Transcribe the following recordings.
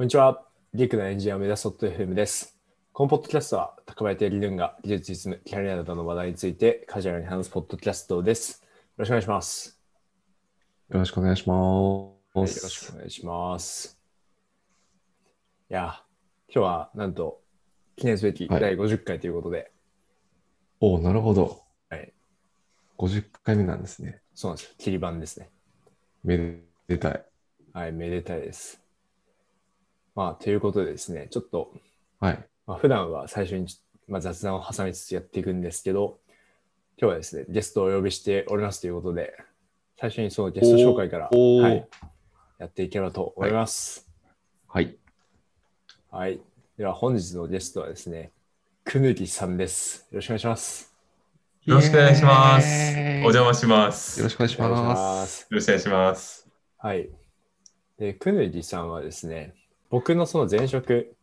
こんにちは。リークなエンジニアを目指すソフト FM です。このポッドキャストは、高林理論が技術、実務、キャリアなどの話題についてカジュアルに話すポッドキャストです。よろしくお願いします。よろしくお願いしまはい、よろす。しくお願いします。いや、今日はなんと、記念すべきはい第50回ということで、おお、なるほど。はい、50回目なんですね。そうなんですよ。切り板ですね。めでたい。はい、めでたいです。まあ、ということでですね、ちょっと、はい。まあ、普段は最初に、まあ、雑談を挟みつつやっていくんですけど、今日はですね、ゲストをお呼びしておりますということで、最初にそのゲスト紹介から、はい、やっていければと思います。はい。はい。では本日のゲストはですね、くぬぎさんです。よろしくお願いします。よろしくお願いします。お邪魔します。よよろしくお願いしま。ますす。ろしくお願いします。はい。で、くぬぎさんはですね、僕のその前職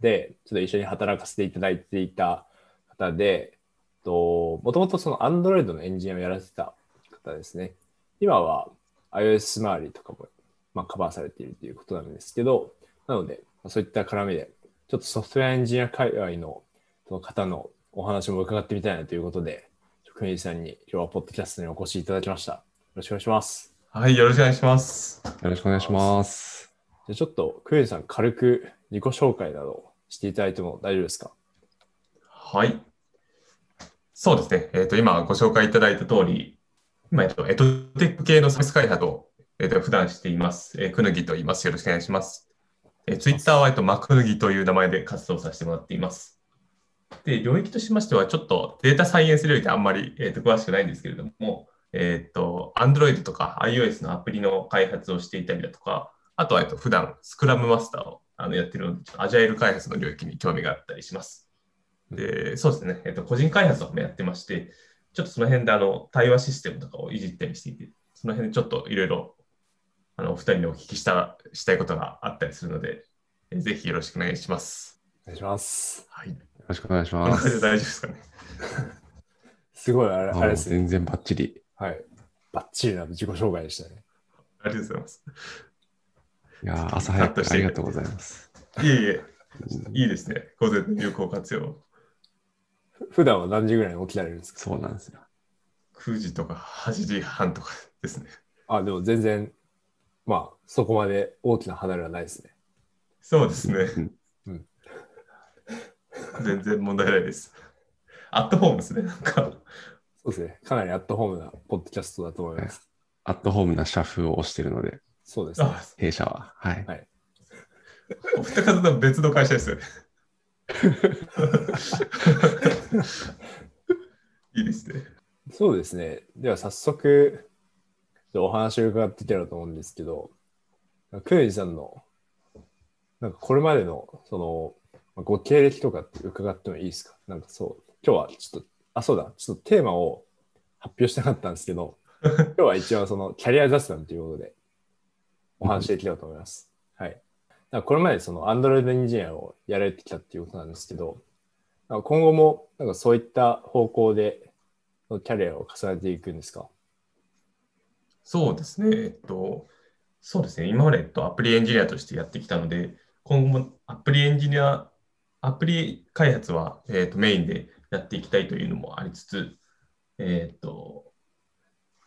で、ちょっと一緒に働かせていただいていた方で、ともともとその Android のエンジニアをやられてた方ですね。今は iOS 周りとかも、まあ、カバーされているということなんですけど、なので、まあそういった絡みで、ちょっとソフトウェアエンジニア界隈のその方のお話も伺ってみたいなということで、くぬぎさんに今日はポッドキャストにお越しいただきました。よろしくお願いします。はい、よろしくお願いします。よろしくお願いします。ちょっと、クエンさん、軽く自己紹介などしていただいても大丈夫ですか？はい。そうですね。えっ、と、今ご紹介いただいた通り、今、えっと、エトテック系のサービス開発を、えっと普段しています。えーくぬぎと言います。よろしくお願いします。えー、ツイッターは、えっと、マクヌギという名前で活動させてもらっています。で、領域としましては、ちょっとデータサイエンス領域あんまり、えー、と詳しくないんですけれども、えっ、と、Android とか iOS のアプリの開発をしていたりだとか、あとは、えっと、普段スクラムマスターをあのやってるので、アジャイル開発の領域に興味があったりします。で、そうですね、えっと、個人開発とかもやってまして、ちょっとその辺であの対話システムとかをいじったりしていて、その辺でちょっといろいろあのお二人にお聞きしたしたいことがあったりするので、えーぜひよろしくお願いします。お願いします。はい。よろしくお願いします。大丈夫ですかね。すごい、あれああれですね。全然バッチリ。はい。バッチリな自己紹介でしたね。ありがとうございます。いやー朝早く ありがとうございます。いえいえ、いいですね。午前の有効活用。ふ普段は何時ぐらいに起きられるんですか？そうなんですよ。9時とか8時半とかですね。あ、でも全然、まあ、そこまで大きな離れはないですね。そうですね。うん全然問題ないです。アットホームですね。なんか、そうですね。かなりアットホームなポッドキャストだと思います。アットホームなシャフを押してるので、そうですね。あ、弊社は。はい。はい。お二方とは別の会社ですよね。いいですね。そうですね。では早速、お話を伺っていければと思うんですけど、クレイジさんの、なんかこれまでの、その、まあご経歴とかって伺ってもいいですか？なんかそう、今日はちょっと、あ、そうだ、ちょっとテーマを発表したかったんですけど、今日は一応そのキャリア雑談ということで、お話できればと思います。はい。だこれまでその Android エンジニアをやられてきたっていうことなんですけど、今後もなんかそういった方向でキャリアを重ねていくんですか？そうですね。えっと、そうですね。今まで、えっと、アプリエンジニアとしてやってきたので、今後もアプリエンジニア、アプリ開発は、えっと、メインでやっていきたいというのもありつつ、えっと、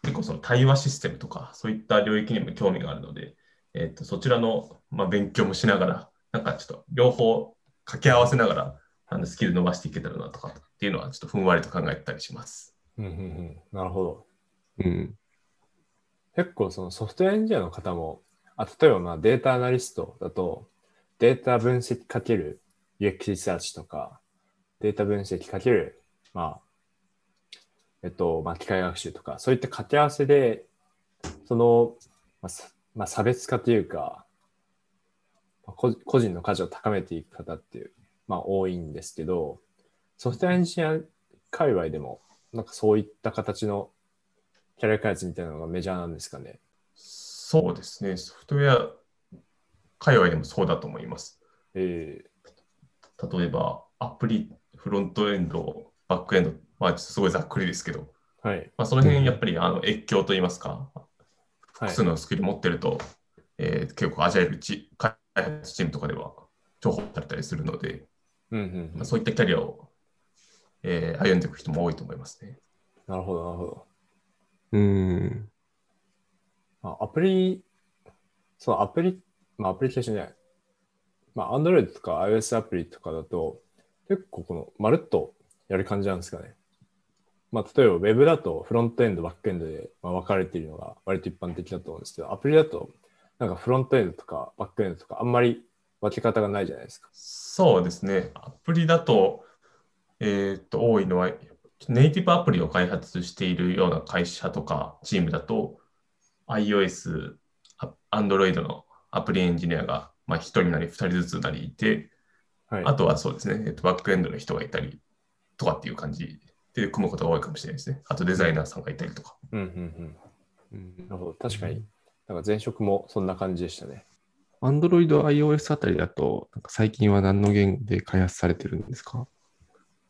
結構その対話システムとか、そういった領域にも興味があるので、えっと、そちらの、まあ、勉強もしながら、なんかちょっと両方掛け合わせながら、あのスキル伸ばしていけたらなとかっていうのは、ちょっとふんわりと考えてたりします。うんうんうん。なるほど。うん。結構そのソフトウェアエンジニアの方も、あ例えばまあデータアナリストだと、データ分析かける UX リサーチとか、データ分析かける、まあ、えっと、まあ、機械学習とか、そういった掛け合わせで、その、まあ、さまあ、差別化というか、まあ個個人の価値を高めていく方っていう、まあ、多いんですけど、ソフトウェアエンジニア界隈でも、なんかそういった形のキャリア開発みたいなのがメジャーなんですかね？そうですね。ソフトウェア界隈でもそうだと思います。え例えば、アプリ、フロントエンド、バックエンド、まあ、ちょっとすごいざっくりですけど、ーはい。まあ、その辺やっぱりあの越境といいますか、はい複数のスキル持ってると、えー結構アジャイルち開発チームとかでは重宝されたりするので、うんうんうんまあ、そういったキャリアを、えー歩んでいく人も多いと思いますね。なるほど、なるほど。うん。まあ、アプリ、そのアプリ、まあ、アプリケーションじゃない。まあ、Android とか iOS アプリとかだと、結構この、まるっとやる感じなんですかね。まあ、例えば Web だとフロントエンド、バックエンドでまあ分かれているのが割と一般的だと思うんですけど、アプリだと、なんかフロントエンドとかバックエンドとかあんまり分け方がないじゃないですか。そうですね。アプリだと、えーっと、多いのは、ネイティブアプリを開発しているような会社とかチームだと、iOS、あ Android のアプリエンジニアが、まあ、1人なり2人ずつなりいて、はい。あとはそうですね、えっと、バックエンドの人がいたりとかっていう感じで組むことが多いかもしれないですね。あとデザイナーさんがいたりとか。うんうんうん。うんなるほど。確かに。なんか前職もそんな感じでしたね。Android、iOS あたりだと、なんか最近は何の言で開発されてるんですか？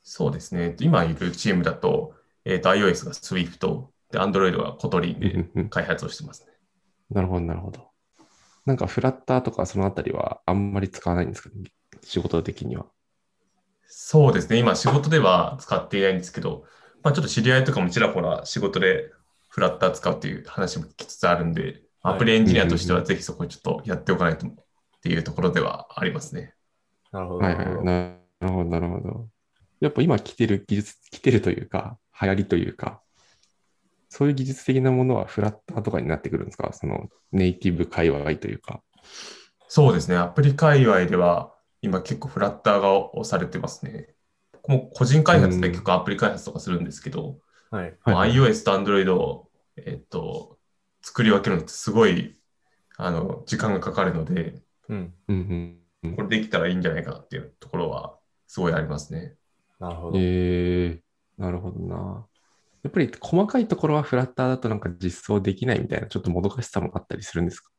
そうですね。今いるチームだと、えっと、iOS が Swift、で、Android は Kotlin でうんうん開発をしてますね。なるほど、なるほど。なんかフラッターとかそのあたりはあんまり使わないんですかね？仕事的には。そうですね。今仕事では使っていないんですけど、まあちょっと知り合いとかもちらほら仕事でフラッター使うっていう話も聞きつつあるんで、はいアプリエンジニアとしてはぜひそこをちょっとやっておかないとっていうところではありますね。なるほど。はいはい。なるほどななるほど、なるほど。やっぱ今来てる技術、来てるというか、流行りというか、そういう技術的なものはフラッターとかになってくるんですか？そのネイティブ界隈というか。そうですね。アプリ界隈では今結構フラッターが押されてますね。僕も個人開発で結構アプリ開発とかするんですけど、はい。まあはい iOS と Android を、えっと、作り分けるのってすごいあの時間がかかるので、うん。うんうんこれできたらいいんじゃないかなっていうところはすごいありますね。なるほど。うん。えー、なるほどな。やっぱり細かいところはフラッターだとなんか実装できないみたいな、ちょっともどかしさもあったりするんですか？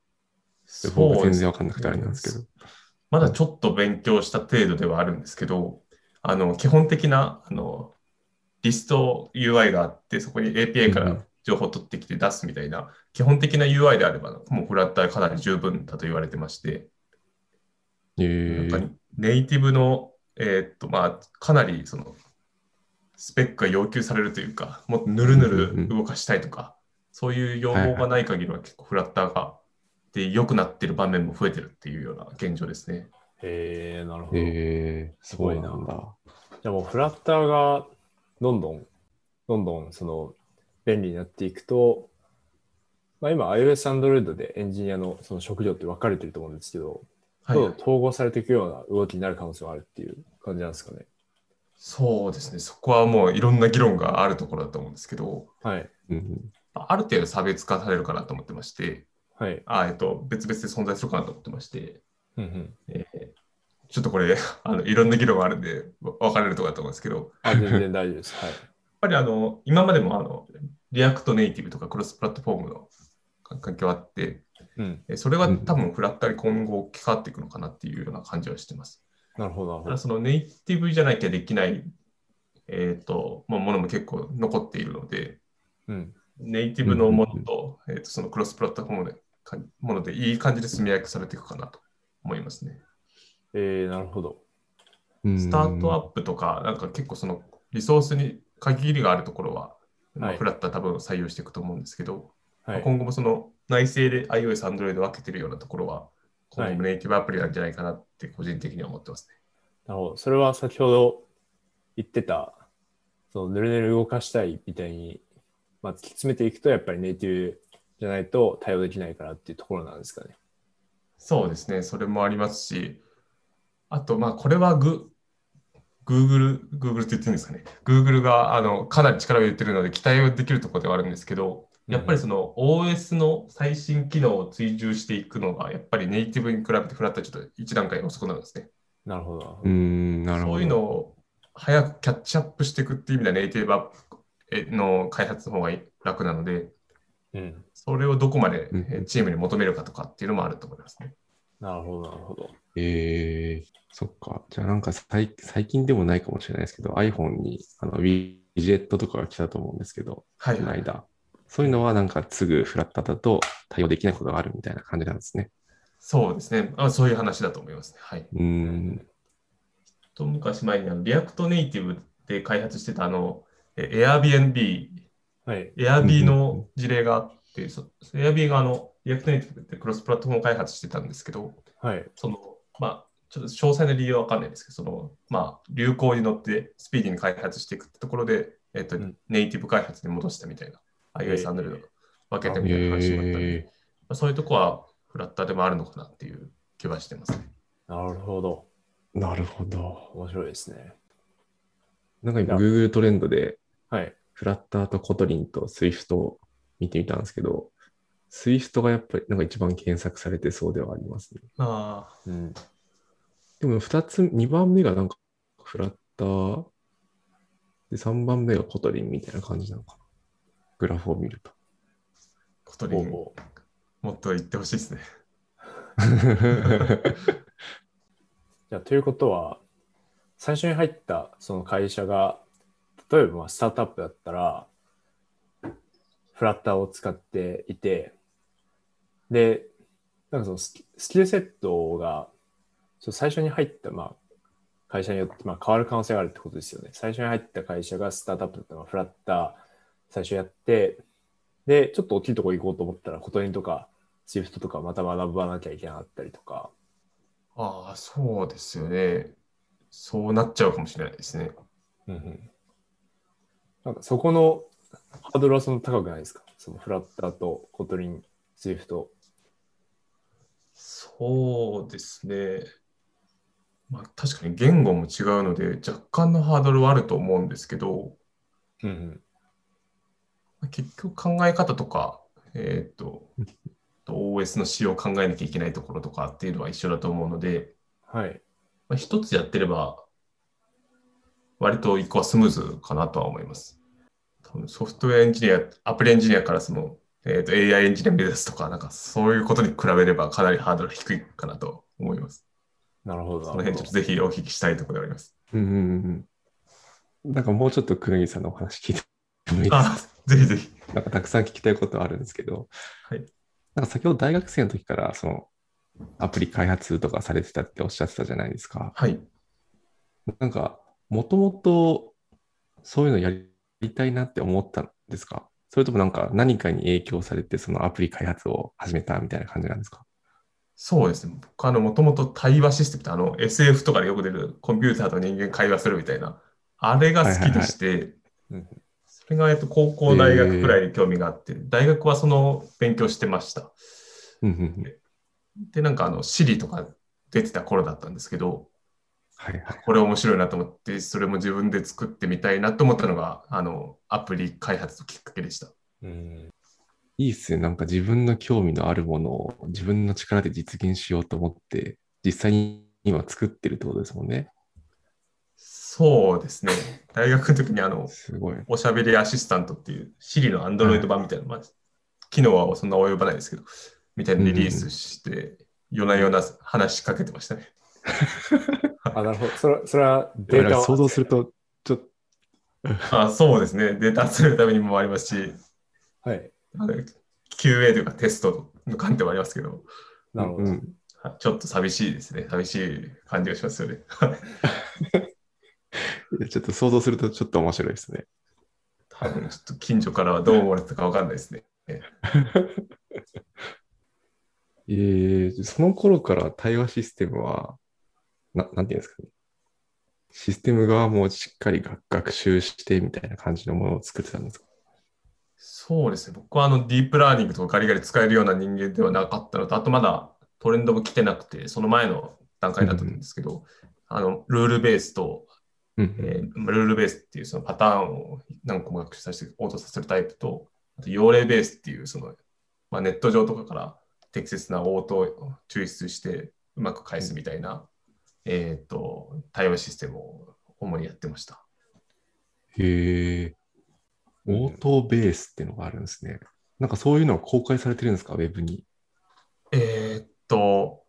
僕全然わかんなくてあれなんですけど。まだちょっと勉強した程度ではあるんですけど、あの基本的なあのリスト UI があって、そこに API から情報を取ってきて出すみたいな、基本的な UI であれば、もうフラッターかなり十分だと言われてまして、え。ーネイティブの、えーっと、まあ、かなりそのスペックが要求されるというか、もっとぬるぬる動かしたいとか、そういう要望がない限りは結構フラッターがで良くなってる場面も増えてるっていうような現状ですね。へえ、なるほど。えー、すごいなんだ。じゃあもうフラッターがどんどん、どんどんその便利になっていくと、まあ、今 iOS、Android でエンジニアのその職業って分かれてると思うんですけど、はいどんどん統合されていくような動きになる可能性があるっていう感じなんですかね？そうですね。そこはもういろんな議論があるところだと思うんですけど、はい。うんある程度差別化されるかなと思ってまして、はい。あえっと、別々で存在するかなと思ってまして、うんうん。えーちょっとこれ あの、いろんな議論があるんで、わ分かれるところだと思うんですけど、あ、全然大丈夫です。はい。やっぱりあの今までもあの React Native とかクロスプラットフォームの環境あって、うん。えそれは多分フラッターに今後置き換わっていくのかなっていうような感じはしてます。なるほど、なるほど。ただそのネイティブじゃなきゃできない、えーとまあ、ものも結構残っているので、うん。ネイティブのものと,、えーとそのクロスプラットフォームでかものでいい感じで住み分けされていくかなと思いますね。えー、なるほど。スタートアップとか、なんか結構そのリソースに限りがあるところは、まあフラッター多分採用してい。くと思うんですけど、はい。今後もその内製で iOS、Android 分けてるようなところは、今後もネイティブアプリなんじゃない。かなって個人的には思ってますね。なるほど。それは先ほど言ってた、そのぬるぬる動かしたい。みたい。に、まあ、突き詰めてい。くと、やっぱりネイティブじゃないと対応できないからっていうところなんですかね。そうですね、それもありますし、あと、まあ、これはグ Google、Google って言ってるんですかね。Google があのかなり力を入れてるので期待はできるところではあるんですけど、やっぱりその OS の最新機能を追従していくのが、やっぱりネイティブに比べてフラットはちょっと一段階遅くなるんですね。なるほどなるほど。うん、なるほど。そういうのを早くキャッチアップしていくっていう意味ではネイティブアップの開発の方が楽なので、うん。それをどこまでチームに求めるかとかっていうのもあると思いますね。なるほど、なるほど。えー、そっか。じゃあなんか最最近でもないかもしれないですけど、iPhone にあのウィジェットとかが来たと思うんですけど、はい、この間。そういうのはなんかすぐフラッターだと対応できないことがあるみたいな感じなんですね。そうですねあ。そういう話だと思いますね。はい。うん。と昔前にあの React Native で開発してたあのえ Airbnb、はい。Airb の事例があって、そ Airb があの React Native ってクロスプラットフォーム開発してたんですけど、はい。その、まあ、ちょっと詳細な理由はわかんないですけど、その、まあ、流行に乗ってスピーディーに開発していくってところで、えっと、うんネイティブ開発に戻したみたいな、iOS、Android を分けてみたいな話があったんで、えまあそういうとこはフラッターでもあるのかなっていう気はしてますね。なるほど。ー、なるほど。面白いですね。なんか今、Google トレンドで、はい。 Flutter と Kotlin と Swift を見てみたんですけど、Swift がやっぱりなんか一番検索されてそうではありますね。ああ、うん。でも2つ、2番目がなんか Flutter、で3番目が Kotlin みたいな感じなのかな。グラフを見ると。ことにほうほもっと言ってほしいですね。じゃあ、ということは、最初に入ったその会社が、例えばまあスタートアップだったら、フラッターを使っていて、で、なんかそのスキルセットが、最初に入ったまあ会社によってまあ変わる可能性があるってことですよね。最初に入った会社がスタートアップだったらフラッター最初やって、で、ちょっと大きいところ行こうと思ったら、 Kotlin とか、 Swift とかまた学ばなきゃいけなかったりとか、ああ、そうですよね。そうなっちゃうかもしれないですね。うんうんなんかそこのハードルはその高くないですか？その Flutter と Kotlin、Swift。そうですね。まあ、確かに言語も違うので、若干のハードルはあると思うんですけど、うんうんまあ結局考え方とか、えっ、と、OS の仕様を考えなきゃいけないところとかっていうのは一緒だと思うので、はい。まあ、一つやってれば、割と一個はスムーズかなとは思います。ソフトウェアエンジニア、アプリエンジニアからその、えー、と AI エンジニア目指すとか、なんかそういうことに比べればかなりハードルが低いかなと思います。なるほど。その辺ちょっとぜひお聞きしたいところであります。うんうんうん。なんかもうちょっと黒木さんのお話聞いてもいいですか？あ、ぜひぜひ。なんかたくさん聞きたいことあるんですけど、はいなんか先ほど大学生の時からそのアプリ開発とかされてたっておっしゃってたじゃないですか。はい。なんか、もともとそういうのやりたいなって思ったんですか？それともなんか何かに影響されてそのアプリ開発を始めたみたいな感じなんですか？そうですね。僕、あの、もともと対話システムって、あの、SF とかでよく出るコンピューターと人間会話するみたいな、あれが好きでして、うん。それが、えっと、高校、大学くらいに興味があって、大学はその勉強してました。で、なんか、あの、Siri とか出てた頃だったんですけど、はいはい。これ面白いなと思って、それも自分で作ってみたいなと思ったのが、あの、アプリ開発のきっかけでした。うん。いいっすね。なんか自分の興味のあるものを自分の力で実現しようと思って、実際に今作ってるってことですもんね。そうですね。大学の時に、あの、すごい。おしゃべりアシスタントっていう Siri の Android 版みたいな、まあ、機能はそんな及ばないですけど、みたいなリリースして、夜な夜な話しかけてましたね。あ、なるほど。それそれはデータを想像すると、ちょっと、あそうですね。データ集めるためにもありますし、はい。QA というかテストの観点もありますけど、なるほど。うんはいちょっと寂しいですね。寂しい感じがしますよね。ちょっと想像するとちょっと面白いですね。多分ちょっと近所からはどう思われてたかわかんないですね。えー、その頃から対話システムは、ななんていうんですかね。システム側もしっかり学学習してみたいな感じのものを作ってたんですか？そうですね。僕はあのディープラーニングとかガリガリ使えるような人間ではなかったのと、あとまだトレンドも来てなくて、その前の段階だったんですけど、あのルールベースと、うんえールールベースっていうそのパターンを何個も学習させて応答させるタイプと、あと用例ベースっていうその、まあ、ネット上とかから適切な応答を抽出してうまく返すみたいな、えっ、と、対話システムを主にやってました。へえ。オートベースっていうのがあるんですね。なんかそういうのは公開されてるんですか？ウェブに。えーっと、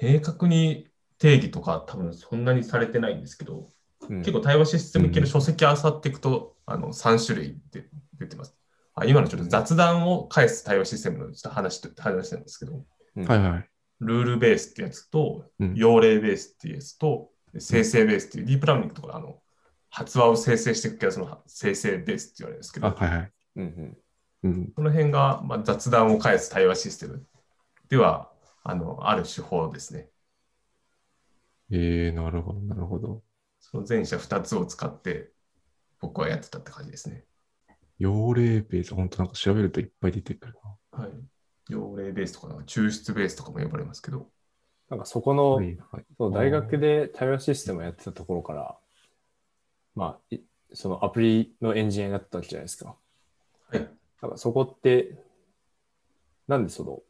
明確に定義とか多分そんなにされてないんですけど、うん結構対話システム系の書籍あさっていくと、あの3種類で出てます。あ今のちょっと雑談を返す対話システムのちょっと話と話なんですけど、うんはいはい。ルールベースってやつと、うん用例ベースっていうやつと、生成ベースっていう、ディープラーニングとかあの発話を生成していくやつの生成ベースって言われるんですけど、あ、はいはい。うんうんうん。この辺が、まあ、雑談を返す対話システムではあのある手法ですね。えー、なるほど、なるほど。その前者2つを使って僕はやってたって感じですね。用例ベース、本当なんか調べるといっぱい出てくるはい。用例ベースとかなんか抽出ベースとかも呼ばれますけど、なんかそこな。の、はいはい。そう大学で対話システムをやってたところから、まあ、いそのアプリのエンジニアになったわけじゃないですか。はい。なんかそこって、なんでその、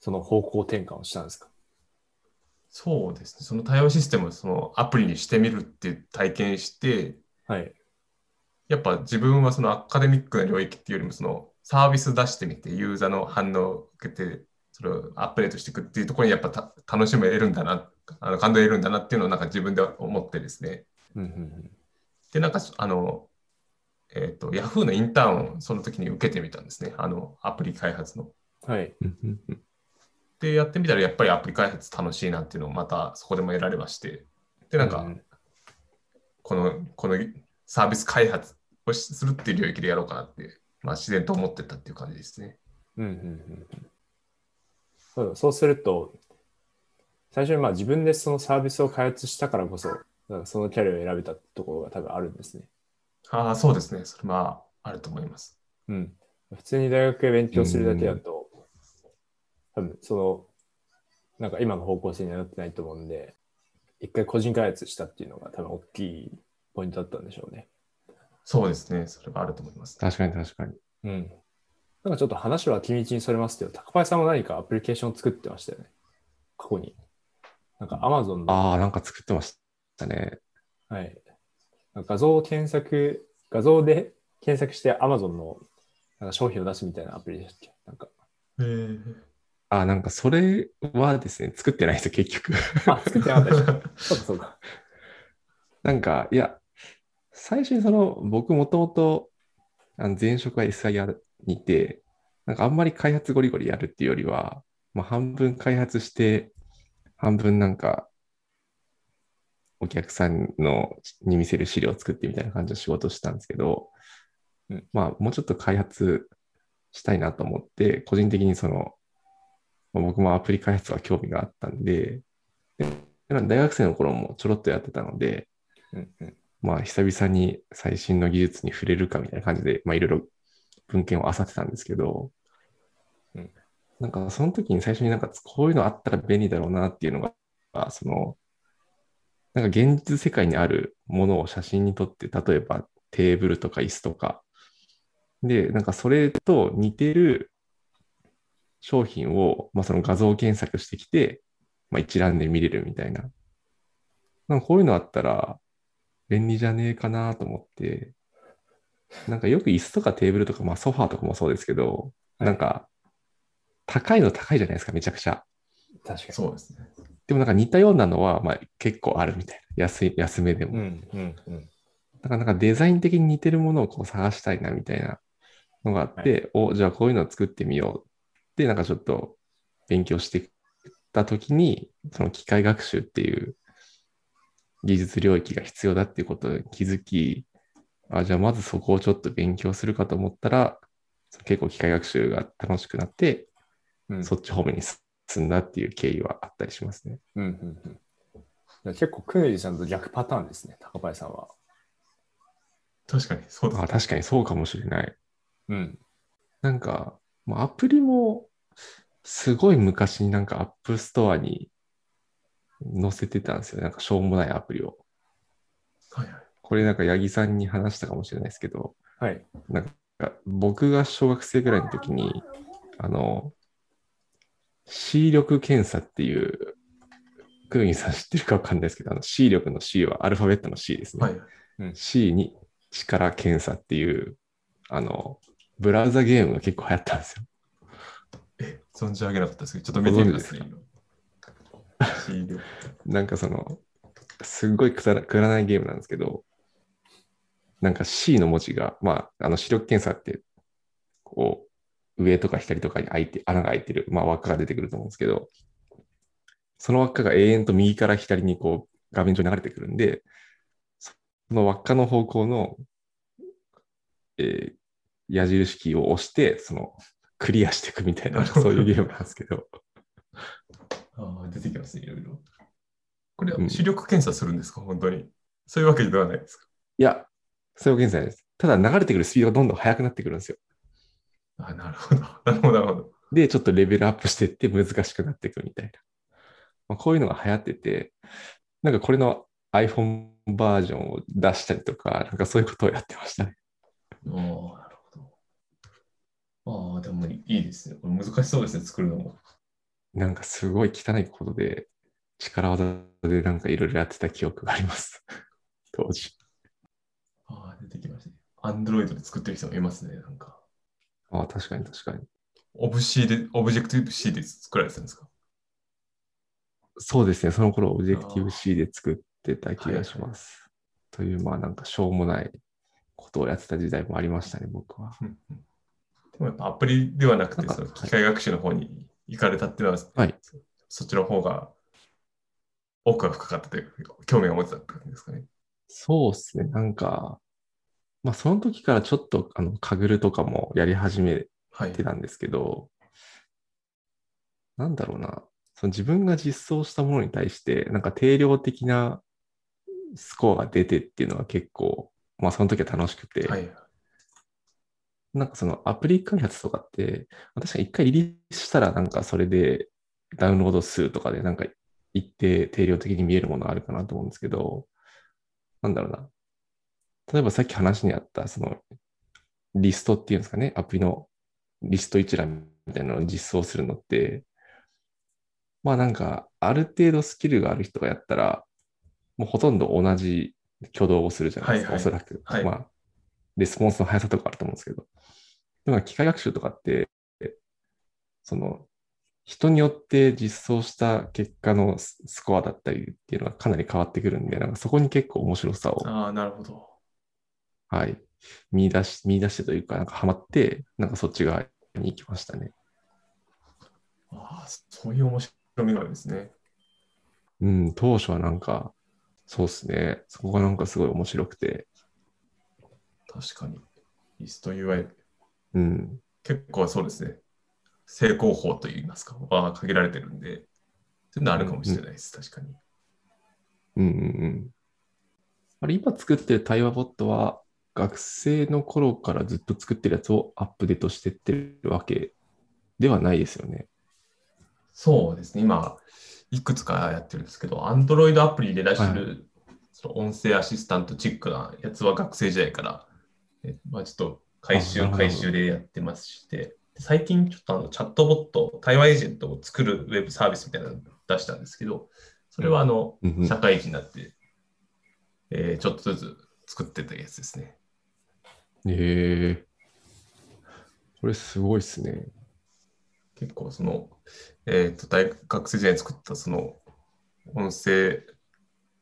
その方向転換をしたんですか？そうですね。その対話システムをそのアプリにしてみるっていう体験して、はい。やっぱ自分はそのアカデミックな領域っていうよりもそのサービス出してみてユーザーの反応を受けてそれをアップデートしていくっていうところにやっぱた楽しみを得るんだな、あの感動を得るんだなっていうのをなんか自分で思ってですね。うんうんで、なんかあの、えっ、と、Yahoo のインターンをその時に受けてみたんですね。あのアプリ開発の。うん。はい。で、やってみたらやっぱりアプリ開発楽しいなっていうのをまたそこでも得られまして。で、なんか、うんこの、このサービス開発をしするっていう領域でやろうかなって、まあ自然と思ってったっていう感じですね。うんうんうんうんそうそうすると、最初にまあ自分でそのサービスを開発したからこそ、そのキャリアを選べたところが多分あるんですね。ああ、そうですね。それはあると思います。うん。普通に大学で勉強するだけだと、多分その、なんか今の方向性にはなってないと思うんで、一回個人開発したっていうのが多分大きいポイントだったんでしょうね。そうですね。それはあると思います。確かに確かに。うん。なんかちょっと話は君道にそれますけど、高林さんも何かアプリケーションを作ってましたよね。過去に。なんか Amazon の、ああ、なんか作ってましたね。はい。なんか画像を検索、画像で検索して Amazon のなんか商品を出すみたいなアプリでしたっけ？なんか。へえ。ああ、なんかそれはですね、作ってないですよ、結局。あ、作ってなかったでしょ。そうかそうか。なんか、いや、最初にその、僕もともと、あの前職は SIR にて、なんかあんまり開発ゴリゴリやるっていうよりは、まあ、半分開発して、半分なんか、お客さんのに見せる資料を作ってみたいな感じの仕事をしたんですけど、うんまあ、もうちょっと開発したいなと思って、個人的にその、まあ僕もアプリ開発は興味があったんで、で大学生の頃もちょろっとやってたので、うん。まあ、久々に最新の技術に触れるかみたいな感じで、まあ、いろいろ文献を漁ってたんですけど、うんなんか、その時に最初になんか、こういうのあったら便利だろうなっていうのが、その、なんか現実世界にあるものを写真に撮って、例えばテーブルとか椅子とか、で、なんかそれと似てる商品を、まあ、その画像検索してきて、まあ、一覧で見れるみたいな。なんかこういうのあったら、便利じゃねえかなと思って、なんかよく椅子とかテーブルとか、まあソファーとかもそうですけど、はいなんか高いの高いじゃないですか、めちゃくちゃ。確かに。そうですね。でもなんか似たようなのは、まあ結構あるみたいな。安い、安めでも。うんうんうん。だからなんかデザイン的に似てるものをこう探したいなみたいなのがあって、お、じゃあこういうのを作ってみようって、なんかちょっと勉強してたときに、その機械学習っていう技術領域が必要だっていうことに気づき、あ、じゃあまずそこをちょっと勉強するかと思ったら、結構機械学習が楽しくなって、うんそっち方面に進んだっていう経緯はあったりしますね。うんうんうん。結構、クネジさんと逆パターンですね、高林さんは。確かに、そうですあ、確かにそうかもしれない。うん。なんか、まあアプリも、すごい昔になんか App Store に載せてたんですよ。なんかしょうもないアプリを。はいはい。これなんか八木さんに話したかもしれないですけど、はい。なんか僕が小学生ぐらいの時に、あの、視力検査っていう、クヌギさん知ってるかわかんないですけど、あの視力の C はアルファベットの C ですね。はい。C に力検査っていう、あの、ブラウザゲームが結構流行ったんですよ。え、存じ上げなかったですけど、ちょっと見てみますね、なんかその、すっごいくだらくだらないゲームなんですけど、なんか C の文字が、まあ、あの視力検査って、こう、上とか光とかに開いて、穴が開いてる、まあ、輪っかが出てくると思うんですけど、その輪っかが永遠と右から左にこう画面上に流れてくるんで、その輪っかの方向の、えー矢印キーを押して、そのクリアしていくみたいな、そういうゲームなんですけど、ああ、出てきますね、いろいろ。これうんは視力検査するんですか、本当に。そういうわけではないですか？いや、そういう現在です。ただ流れてくるスピードがどんどん速くなってくるんですよ。あなるほど。なるほど、なるほど。で、ちょっとレベルアップしていって難しくなっていくみたいな。まあ、こういうのが流行ってて、なんかこれの iPhone バージョンを出したりとか、なんかそういうことをやってましたね。ああ、なるほど。ああ、でもいいですね。これ難しそうですね、作るのも。なんかすごい汚いことで、力技でなんかいろいろやってた記憶があります。当時。ああ、出てきましたね。Android で作ってる人もいますね、なんか。ああ、確かに確かに。オブ C で、オブジェクティブ C で作られてたんですか？そうですね。その頃、オブジェクティブ C で作ってた気がします。という、まあなんかしょうもないことをやってた時代もありましたね、僕は。でもやっぱアプリではなくて、その機械学習の方に行かれたっていうのは、はい。そっちの方が奥が深かったというか、興味が持ってたって感じですかね。そうですね。なんか、まあその時からちょっと、あの、カグルとかもやり始めはい。てたんですけど、なんだろうな。その自分が実装したものに対して、なんか定量的なスコアが出てっていうのが結構、まあその時は楽しくて、はい。なんかそのアプリ開発とかって、確かに一回リリースしたらなんかそれでダウンロード数とかでなんか一定定量的に見えるものあるかなと思うんですけど、なんだろうな。例えばさっき話にあったそのリストっていうんですかね、アプリのリスト一覧みたいなのを実装するのって、まあなんかある程度スキルがある人がやったら、もうほとんど同じ挙動をするじゃないですか、はいはいおそらく。はいまあ、レスポンスの速さとかあると思うんですけど。でも機械学習とかって、その、人によって実装した結果のススコアだったりっていうのがかなり変わってくるんで、なんかそこに結構面白さを、ああ、なるほど。はい、見出し、見出してというか、なんかハマって、なんかそっち側に行きましたね。ああ、そういう面白みがあるんですね。うん、当初はなんか、そうですね、そこがなんかすごい面白くて、確かに。リスト UI、うん、結構そうですね。成功法といいますか、は限られてるんで、そういうのあるかもしれないです、確かに。うんうんうん。あれ、今作ってる対話ボットは、学生の頃からずっと作ってるやつをアップデートしてってるわけではないですよね。そうですね、今、いくつかやってるんですけど、Android アプリで出してる、はその音声アシスタントチックなやつは学生時代から、えまあ、ちょっと回収、回収でやってますして、最近ちょっとあのチャットボット、対話エージェントを作るウェブサービスみたいなのを出したんですけど、それはあの、うんうん社会人になって、えーちょっとずつ作ってたやつですね。へえ。これすごいっすね。結構その、えっ、と、大学生時代に作ったその音声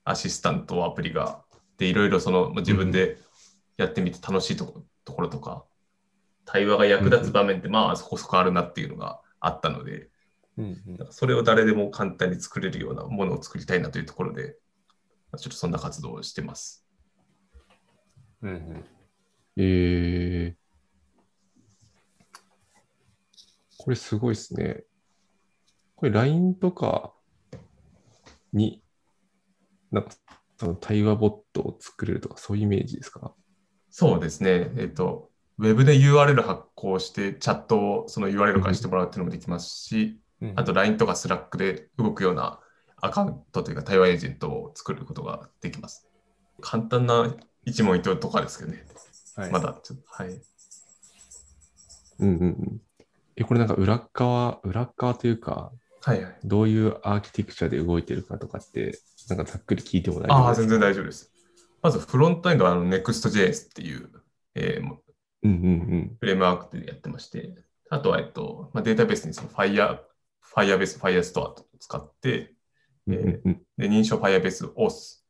アシスタントアプリが、で、いろいろそのまあ自分でやってみて楽しいとこところとか、対話が役立つ場面ってまあそこそこあるなっていうのがあったので、うんうんなんかそれを誰でも簡単に作れるようなものを作りたいなというところで、まあちょっとそんな活動をしてます。うんうんええ。これすごいっすね。これ LINE とかに、なんかその対話ボットを作れるとかそういうイメージですか？そうですね。えっ、と、ウェブで URL 発行して、チャットをその URL からしてもらうっていうのもできますし、うんあと LINE とか Slack で動くようなアカウントというか対話エージェントを作ることができます。簡単な一問一答とかですけどね。はいまだちょっと、はい。うんうんうん。え、これなんか裏側、裏側というか、はいはい。どういうアーキテクチャで動いてるかとかって、なんかざっくり聞いても大丈ああ、夫ですか？全然大丈夫です。まずフロントエンドはあの Next.js っていう、えーもううんうん。フレームワークでやってまして、あとは、えっとまあ、データベースにその Fire、Firebase、Firestore を使って、で認証 Firebase OS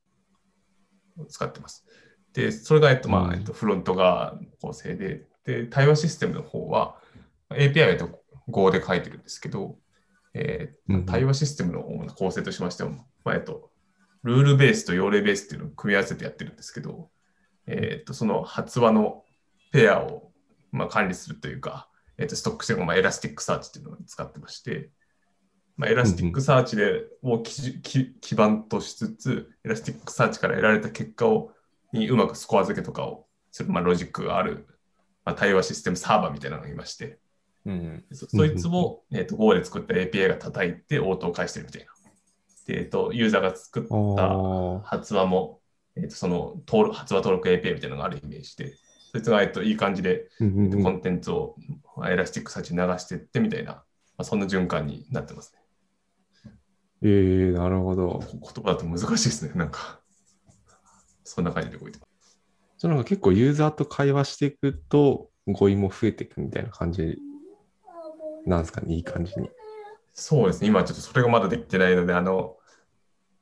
を使ってます。で、それが、えっとまうん。あえっと、フロント側の構成で、で、対話システムの方は、API はと Go で書いてるんですけど、えーうん対話システムの構成としましては、まあえっと、ルールベースと用例ベースっていうのを組み合わせてやってるんですけど、えっとその発話のペアを、まあ、管理するというか、えっとストックしてまあ Elasticsearch っていうのを使ってまして、まあ、 Elasticsearch でを基準基基盤としつつ、 Elasticsearch から得られた結果をにうまくスコア付けとかをする、まあ、ロジックがある、まあ、対話システムサーバーみたいなのがいまして、うん。そそいつを、えー、と Go で作った API が叩いて応答を返してるみたいな。で、えー、とユーザーが作ったあ発話も、えー、とその登録発話登録 API みたいなのがあるイメージで、そいつが、えー、といい感じで、ー。うんうんうんコンテンツを Elasticsearch に流していってみたいな、まあ、そんな循環になってますね。えー、なるほど。言葉だと難しいですね、なんか。そんな感じで動いてます。んか結構ユーザーと会話していくと語彙も増えていくみたいな感じなんですかね、いい感じに。そうですね、今ちょっとそれがまだできてないので、あの、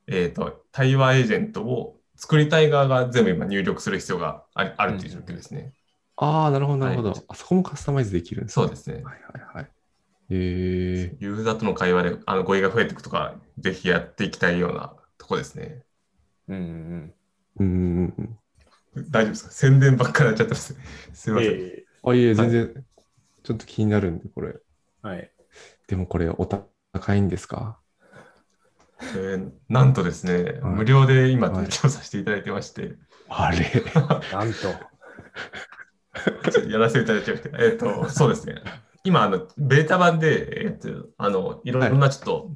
えっ、と、対話エージェントを作りたい側が全部今入力する必要があるあるという状況ですね。ああ、なるほど、なるほど、はいあそこもカスタマイズできるんですね。そうですね。はいはいはい。えユーザーとの会話であの語彙が増えていくとか、ぜひやっていきたいようなとこですね。うんうん。ー、うんうんうん。大丈夫ですか？宣伝ばっかりになっちゃってます。すいません。えあ、いえ、全然、ちょっと気になるんで、これ。えはい。でもこれ、お高いんですか？えーなんとですね、はい。無料で今はい提供させていただいてまして、あれ？なんと。ちょっとやらせていただいちゃって、えっ、と、そうですね。今、あの、ベータ版で、えっ、と、あの、いろんなちょっと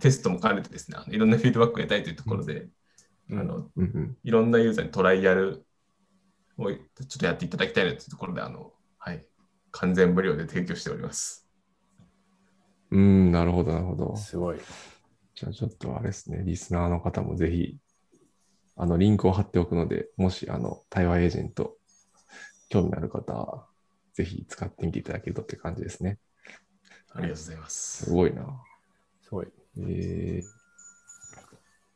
テストも兼ねてですね、あのいろんなフィードバックを得たいというところで、うん。あの、うんうん。いろんなユーザーにトライアルをちょっとやっていただきたいなというところで、あの、はい、完全無料で提供しております。うん、なるほど、なるほど。すごい。じゃあちょっとあれですね、リスナーの方もぜひ、あの、リンクを貼っておくので、もし、あの、対話エージェント、興味のある方は、ぜひ使ってみていただけるとって感じですね。ありがとうございますす。ごいな。すごい。え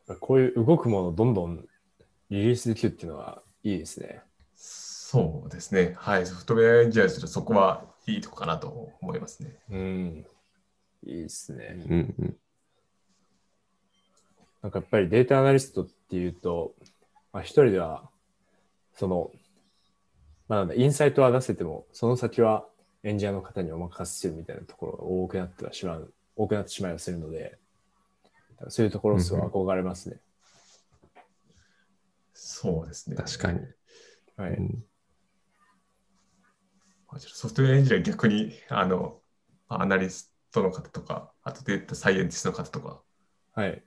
ー、こういう動くものをどんどんリリースできるっていうのはいいですね。そうですね。はい。ソフトウェアエンジニアとしてはそこはいいとこかなと思いますね。うん。いいですね。うんうん。なんかやっぱりデータアナリストっていうと、まあ、一人では、その、まあ、なんだ、インサイトは出せても、その先はエンジニアの方にお任せするみたいなところが多くなってはしまう、多くなってしまいはするので、そういうところすごい憧れますね。そうですね。確かに。はい。うんソフトウェアエンジニア逆に、あの、アナリストの方とか、あとデータサイエンティストの方とか、はい。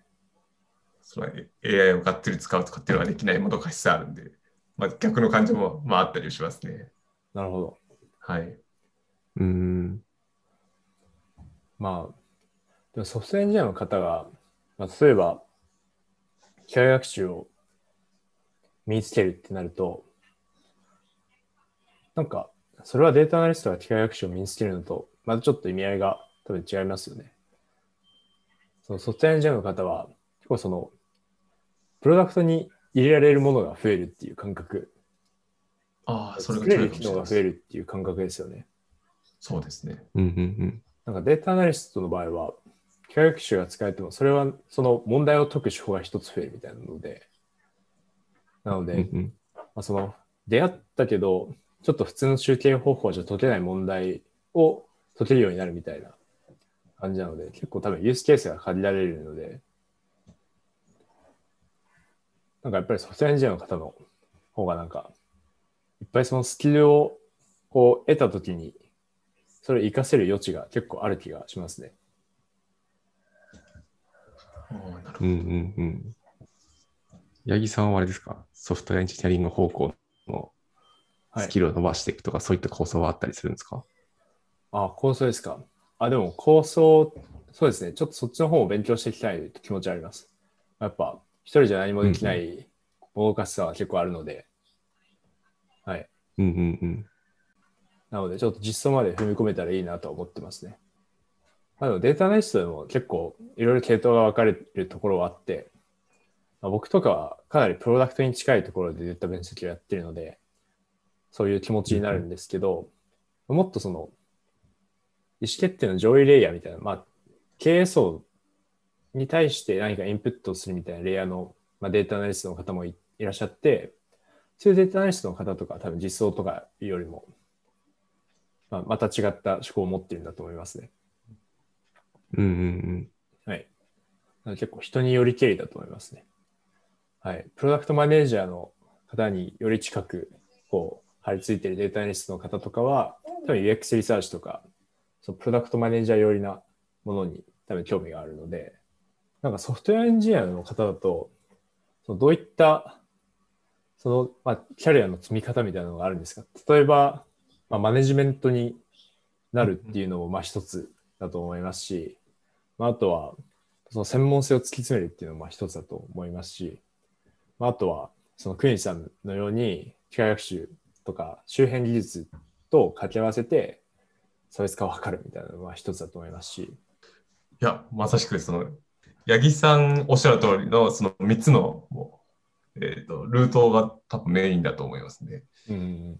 その AI をがっつり使うとかっていうのはできないもどかしさあるんで、まあ、逆の感じも、まあ、あったりしますね。なるほど。はい。うん。まあ、でもソフトエンジニアの方が、まあ、例えば、機械学習を身につけるってなると、なんか、それはデータアナリストが機械学習を身につけるのと、またちょっと意味合いが多分違いますよね。そのソフトウェアエンジニアの方は、結構その、プロダクトに入れられるものが増えるっていう感覚、ああ、それが作れる。機能が増えるっていう感覚ですよね。そうですね。うんうんなんかデータアナリストの場合は、機械学習が使えても、それはその問題を解く手法が一つ増えるみたいなので、なのうん。で、うんうんまあ、その出会ったけど、ちょっと普通の集計方法じゃ解けない問題を解けるようになるみたいな感じなので、結構多分ユースケースが限られるので、なんかやっぱりソフトウェアエンジニアの方の方がなんか、いっぱいそのスキルをこう得たときに、それを活かせる余地が結構ある気がしますね。ああなるほどうんうんうん。八木さんはあれですか？ソフトウェアエンジニアリング方向のはいスキルを伸ばしていくとか、そういった構想はあったりするんですか？あ、構想ですか。あ、でも構想、そうですね。ちょっとそっちの方を勉強していきたい気持ちはあります。やっぱ、一人じゃ何もできないもどかしさは結構あるので、はい。うんうんうん。なので、ちょっと実装まで踏み込めたらいいなとは思ってますね。まあ、でもデータアナリストでも結構いろいろ系統が分かれるところはあって、まあ、僕とかはかなりプロダクトに近いところでデータ分析をやってるので、そういう気持ちになるんですけど、もっとその、意思決定の上位レイヤーみたいな、まあ、経営層に対して何かインプットするみたいなレイヤーの、まあ、データアナリストの方もいいらっしゃって、そういうデータアナリストの方とか多分実装とかよりも、まあ、また違った思考を持ってるんだと思いますね。うんうんはい。なので結構人によりけりだと思いますね。はい。プロダクトマネージャーの方により近く、こう、張り付いているデータアナリストの方とかは、多分 UX リサーチとか、そのプロダクトマネージャー寄りなものに多分興味があるので、なんかソフトウェアエンジニアの方だと、そのどういった、その、まあ、キャリアの積み方みたいなのがあるんですか？例えば、まあ、マネジメントになるっていうのも、まあ一つだと思いますし、まあ、あとは、その専門性を突き詰めるっていうのもまあ一つだと思いますし、まあ、あとは、そのクニさんのように、機械学習とか周辺技術と掛け合わせて差別化を図るみたいなのは一つだと思いますし、いや、まさしくその、八木さんおっしゃる通りのその3つのもう、えー、とルートが多分メインだと思いますね。うん、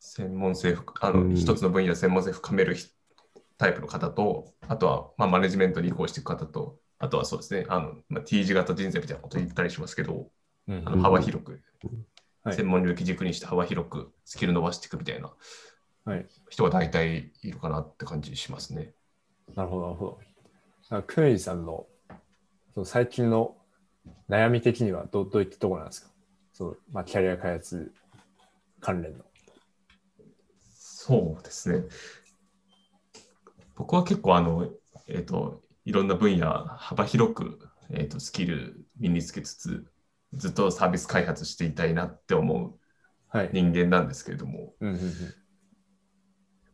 専門性ふあの、うん一つの分野で専門性深めるひタイプの方と、あとは、まあ、マネジメントに移行していく方と、あとはそうですね、あのまあ、T 字型人材みたいなこと言ったりしますけど、うんあの幅広く、はい。専門領域軸にして幅広くスキル伸ばしていくみたいなはい。人が大体いるかなって感じしますね。なるほど、なるほど。クニさんのその最近の悩み的にはどどういったところなんですか？その、まあ、キャリア開発関連の。そうですね。僕は結構あの、えっ、と、いろんな分野幅広く、えー、とスキル身につけつつ、ずっとサービス開発していたいなって思うはい。人間なんですけれども、うんうんうんやっ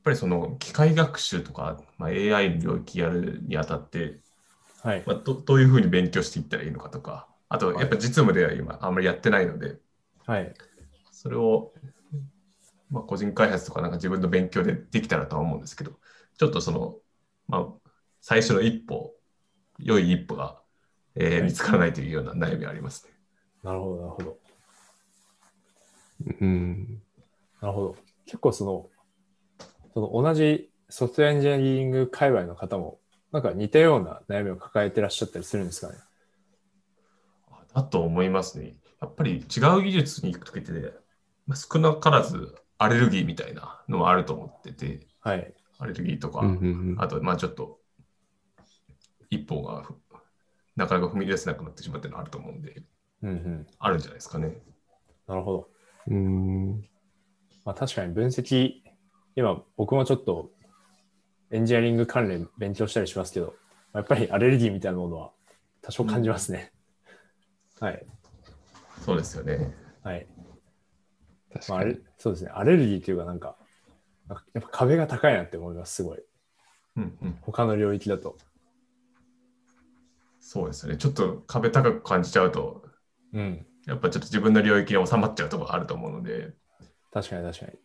ぱりその機械学習とか、まあ、AI の領域やるにあたって、はい。まあ、どどういうふうに勉強していったらいいのかとか、あとやっぱ実務では今あんまりやってないので、はい。それを、まあ、個人開発とかなんか自分の勉強でできたらとは思うんですけど、ちょっとその、まあ、最初の一歩、良い一歩が、えーはい見つからないというような悩みはありますね。なるほど、なるほど。うん。なるほど。結構その、その同じソフトウェアエンジニアリング界隈の方も、なんか似たような悩みを抱えてらっしゃったりするんですかね？だと思いますね。やっぱり違う技術に行くときって、まあ、少なからずアレルギーみたいなのはあると思ってて、はい。アレルギーとか、うんうんうんあと、まあちょっと、一歩がふなかなか踏み出せなくなってしまってるのあると思うんで、うんうん。あるんじゃないですかね。なるほど。うん。まあ確かに分析、今僕もちょっとエンジニアリング関連勉強したりしますけど、やっぱりアレルギーみたいなものは多少感じますね。はい。そうですよね。はい。確かにまあ。そうですね。アレルギーというかなんか、なんかやっぱ壁が高いなって思います、すごい。うんうん。他の領域だと。そうですよね。ちょっと壁高く感じちゃうと、うん。やっぱちょっと自分の領域に収まっちゃうところあると思うので、確かに確かに。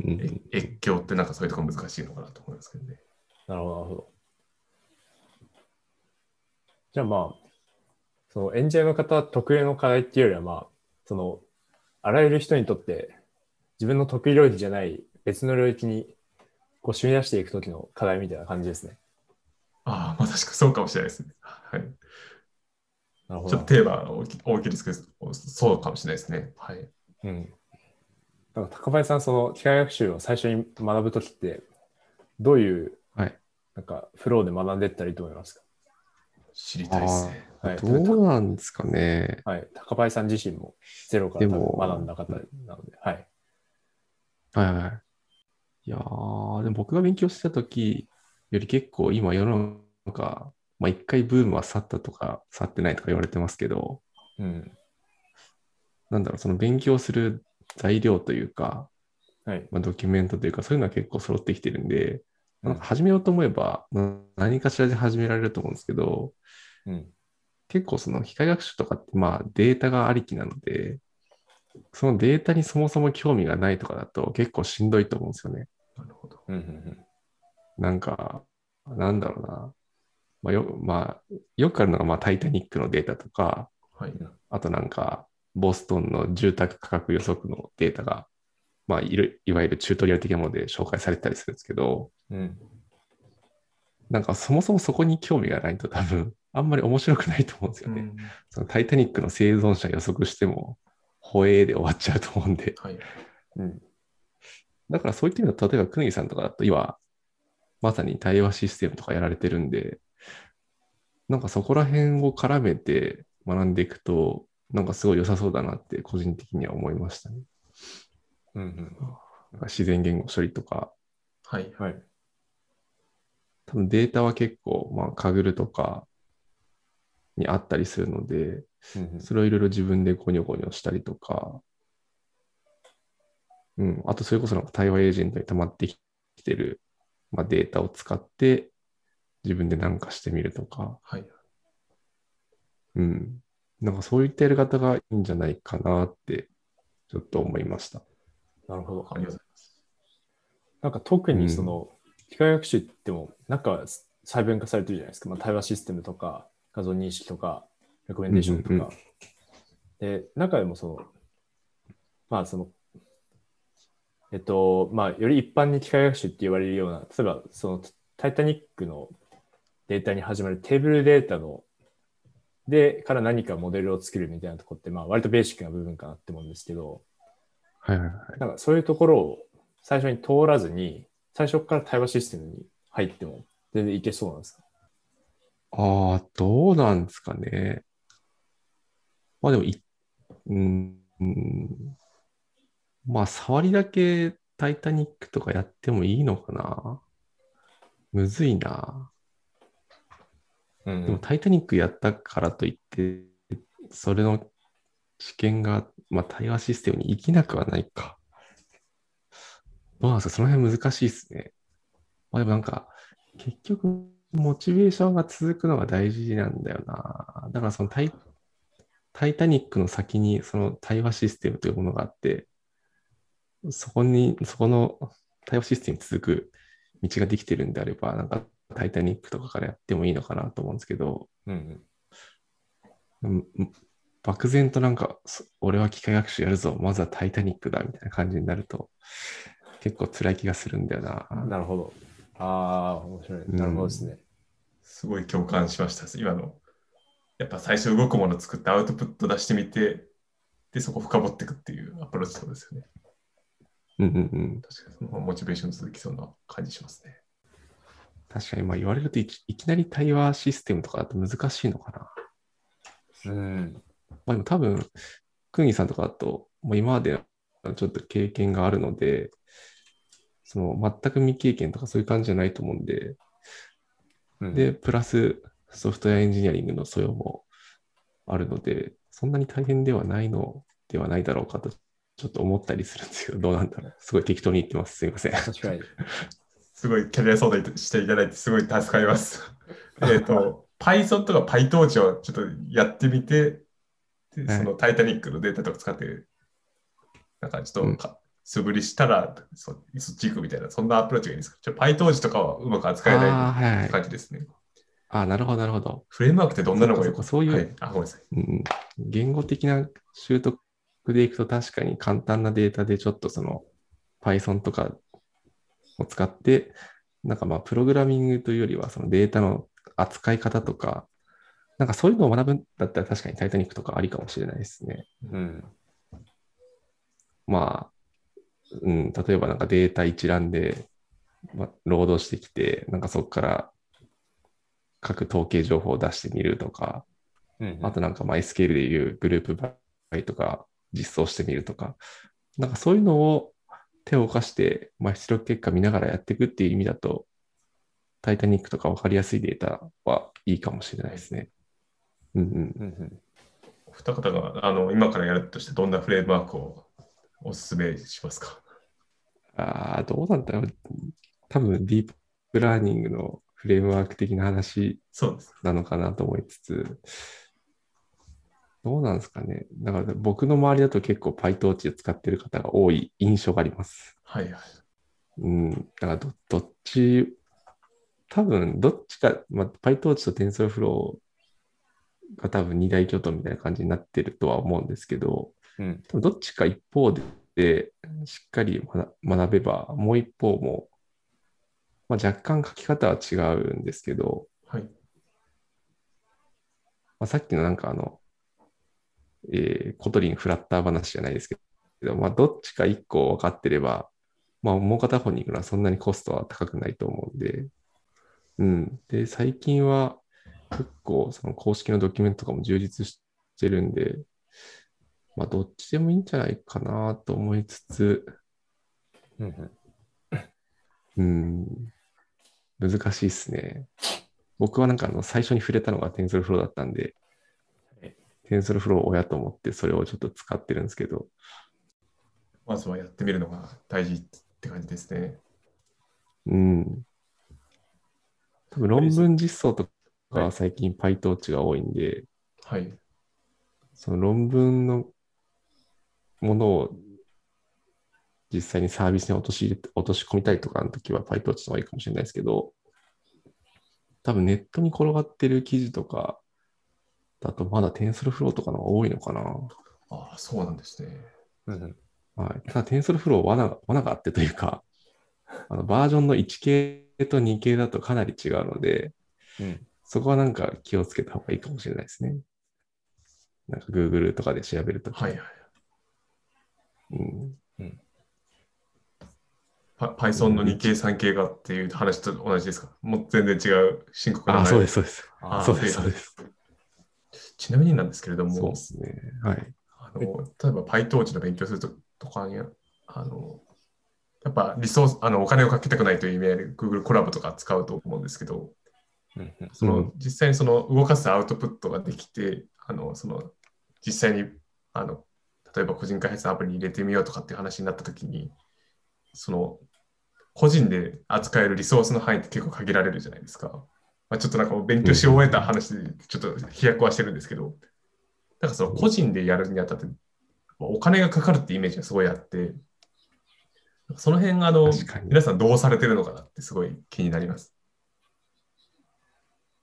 う越境ってなんかそういうところ難しいのかなと思いますけどね。なるほど、なるほど。じゃあまあ、そのエンジニアの方特有の課題っていうよりはまあ、その、あらゆる人にとって自分の得意領域じゃない別の領域にこう締め出していくときの課題みたいな感じですね。ああ、まさしくそうかもしれないですね。はい。なるほどちょっと。テーマは大き大きいですけど、そうかもしれないですね。はい。うん。なんか高林さん、その機械学習を最初に学ぶときって、どういう、はいなんかフローで学んでいったらいいと思いますか？知りたいですね。はい。どうなんですかね。はい。高林さん自身もゼロからでも学んだ方なので、はい。はいはい。いやー、でも僕が勉強してた時より結構今世の中、まあ一回ブームは去ったとか去ってないとか言われてますけど、うん。なんだろう、その勉強する材料というか、はい。まあ、ドキュメントというか、そういうのは結構揃ってきてるんで、うんなんか始めようと思えば、まあ何かしらで始められると思うんですけど、うん。結構その機械学習とかってまあデータがありきなので、そのデータにそもそも興味がないとかだと結構しんどいと思うんですよね。なるほど。うん。うん。なんか、なんだろうな。まあ、よまあ、よくあるのが、まあ、タイタニックのデータとか、はい。あとなんか、ボストンの住宅価格予測のデータが、まあ、いるいわゆるチュートリアル的なもので紹介されてたりするんですけど、うん。なんかそもそもそこに興味がないと多分、あんまり面白くないと思うんですよね。うんそのタイタニックの生存者予測しても、ホエーで終わっちゃうと思うんで。はい。うん。だからそういった意味では、例えば、くぬぎさんとかだと今、まさに対話システムとかやられてるんで、なんかそこら辺を絡めて学んでいくと、なんかすごい良さそうだなって個人的には思いましたね。うんうん。なんか自然言語処理とか、はい。はい。多分データは結構、まあ、カグルとかにあったりするので、うんうんそれをいろいろ自分でゴニョゴニョしたりとか、うん、あとそれこそなんか対話エージェントに溜まってきてる、まあ、データを使って自分で何かしてみるとか、はい。うん、なんかそういったやり方がいいんじゃないかなってちょっと思いました。なるほど。ありがとうございます。なんか特にその、機械学習っても、なんか細分化されてるじゃないですか。まあ、対話システムとか、画像認識とか、レコメンデーションとか。うんうんで、中でもその、まあその、えっと、まあ、より一般に機械学習って言われるような、例えばその、タイタニックのデータに始まるテーブルデータの、で、から何かモデルを作るみたいなところって、まあ、割とベーシックな部分かなって思うんですけど、はいはいはい。なんかそういうところを最初に通らずに、最初から対話システムに入っても全然いけそうなんですか？ああ、どうなんですかね。まあでもい、うん、うんまあ、触りだけタイタニックとかやってもいいのかな。むずいな。うんでも、タイタニックやったからといって、それの知見が、まあ、対話システムに生きなくはないか。どうなんですか？その辺難しいですね。まあ、でもなんか、結局、モチベーションが続くのが大事なんだよな。だからそのタイ、タイタニックの先にその対話システムというものがあって、そこに、そこの対話システムに続く道ができてるんであれば、なんかタイタニックとかからやってもいいのかなと思うんですけど、うんうん漠然となんか、そ俺は機械学習やるぞ、まずはタイタニックだみたいな感じになると、結構辛い気がするんだよな。うん。なるほど。ああ、面白い。なるほどですね。すごい共感しました。今の。やっぱ最初動くものを作ってアウトプット出してみて、で、そこ深掘っていくっていうアプローチそうですよね。うんうんうん。確かにそのモチベーション続きそうな感じしますね。確かに、まあ言われるといきいきなり対話システムとかだと難しいのかな。うん。まあでも多分、クンギさんとかだと、もう今までちょっと経験があるので、その全く未経験とかそういう感じじゃないと思うんで、うんで、、プラスソフトウェアエンジニアリングの素養もあるので、そんなに大変ではないのではないだろうかと、ちょっと思ったりするんですけど、どうなんだろう。すごい適当に言ってます。すいません。確かに。すごいキャリア相談していただいて、すごい助かります。えっと、Python とか PyTorch をちょっとやってみて、ではいそのタイタニックのデータとか使って、なんかちょっとか素振りしたらそ、そっち行くみたいな、そんなアプローチがいいんですか？ちょ PyTorch とかはうまく扱えあない。感じですね。あーなるほど、なるほど。フレームワークってどんなのがよくそういうはい、あ、ごめんなさい。うん、言語的な習得でいくと確かに簡単なデータでちょっとその Python とかを使って、なんかまあプログラミングというよりはそのデータの扱い方とか、なんかそういうのを学ぶんだったら確かにタイタニックとかありかもしれないですね。うん。まあ、うん、例えばなんかデータ一覧で、まあ、ロードしてきて、なんかそこから各統計情報を出してみるとか、うん。あとなんかまあ SQL でいうグループバイとか実装してみるとか、なんかそういうのを手を動かして、まあ、出力結果見ながらやっていくっていう意味だと、タイタニックとか分かりやすいデータはいいかもしれないですね。うんうん。うんうん。お二方があの今からやるとしてどんなフレームワークをお勧めしますか？ああ、どうなんだろう。多分ディープラーニングのフレームワーク的な話。なのかなと思いつつ、どうなんですかね。だから僕の周りだと結構 PyTorch で使ってる方が多い印象があります。はいはい。うん、だからどどっち、多分どっちか、まあ、PyTorch と TensorFlow が多分二大巨頭みたいな感じになってるとは思うんですけど、うん。多分どっちか一方でしっかり学学べば、もう一方もまあ、若干書き方は違うんですけど、はい。まあ、さっきのなんかあの、えーコトリンフラッター話じゃないですけど、まあ、どっちか一個分かってれば、まあ、もう片方に行くのはそんなにコストは高くないと思うんで、うん。で、最近は結構その公式のドキュメントとかも充実してるんで、まあ、どっちでもいいんじゃないかなと思いつつ、うんうんうん、難しいっすね。僕はなんかあの最初に触れたのが TensorFlow だったんではい、TensorFlow を親と思ってそれをちょっと使ってるんですけど、まずはやってみるのが大事って感じですね。うん。多分論文実装とかは最近 PyTorch が多いんで、はい。その論文のものを実際にサービスに落とし入れて落とし込みたいとかの時は PyTorch の方がいいかもしれないですけど、多分ネットに転がってる記事とかだとまだ TensorFlow とかの方が多いのかな。ああ、そうなんですね。うんうんはい。ただ TensorFlow 罠が罠があってというか、あのバージョンの1系と2系だとかなり違うので、うんそこはなんか気をつけた方がいいかもしれないですね。なんか Google とかで調べるとき。はいはい。うん。パ Python の2系3系がっていう話と同じですか？もう全然違う深刻な。あ、そうですす、そうです。あそうです、そうです。ちなみになんですけれども、そうですね。はい。あの例えば PyTorch の勉強するととかに、あの、やっぱリソース、あの、お金をかけたくないという意味合いで Google コラボとか使うと思うんですけど、うんうんその、うん実際にその動かすアウトプットができて、あの、その、実際に、あの、例えば個人開発のアプリに入れてみようとかっていう話になったときに、その、個人で扱えるリソースの範囲って結構限られるじゃないですか。まあ、ちょっとなんか勉強し終えた話で、ちょっと飛躍はしてるんですけど、だからその個人でやるにあたって、まあお金がかかるってイメージがすごいあって、その辺あの皆さんどうされてるのかなってすごい気になります。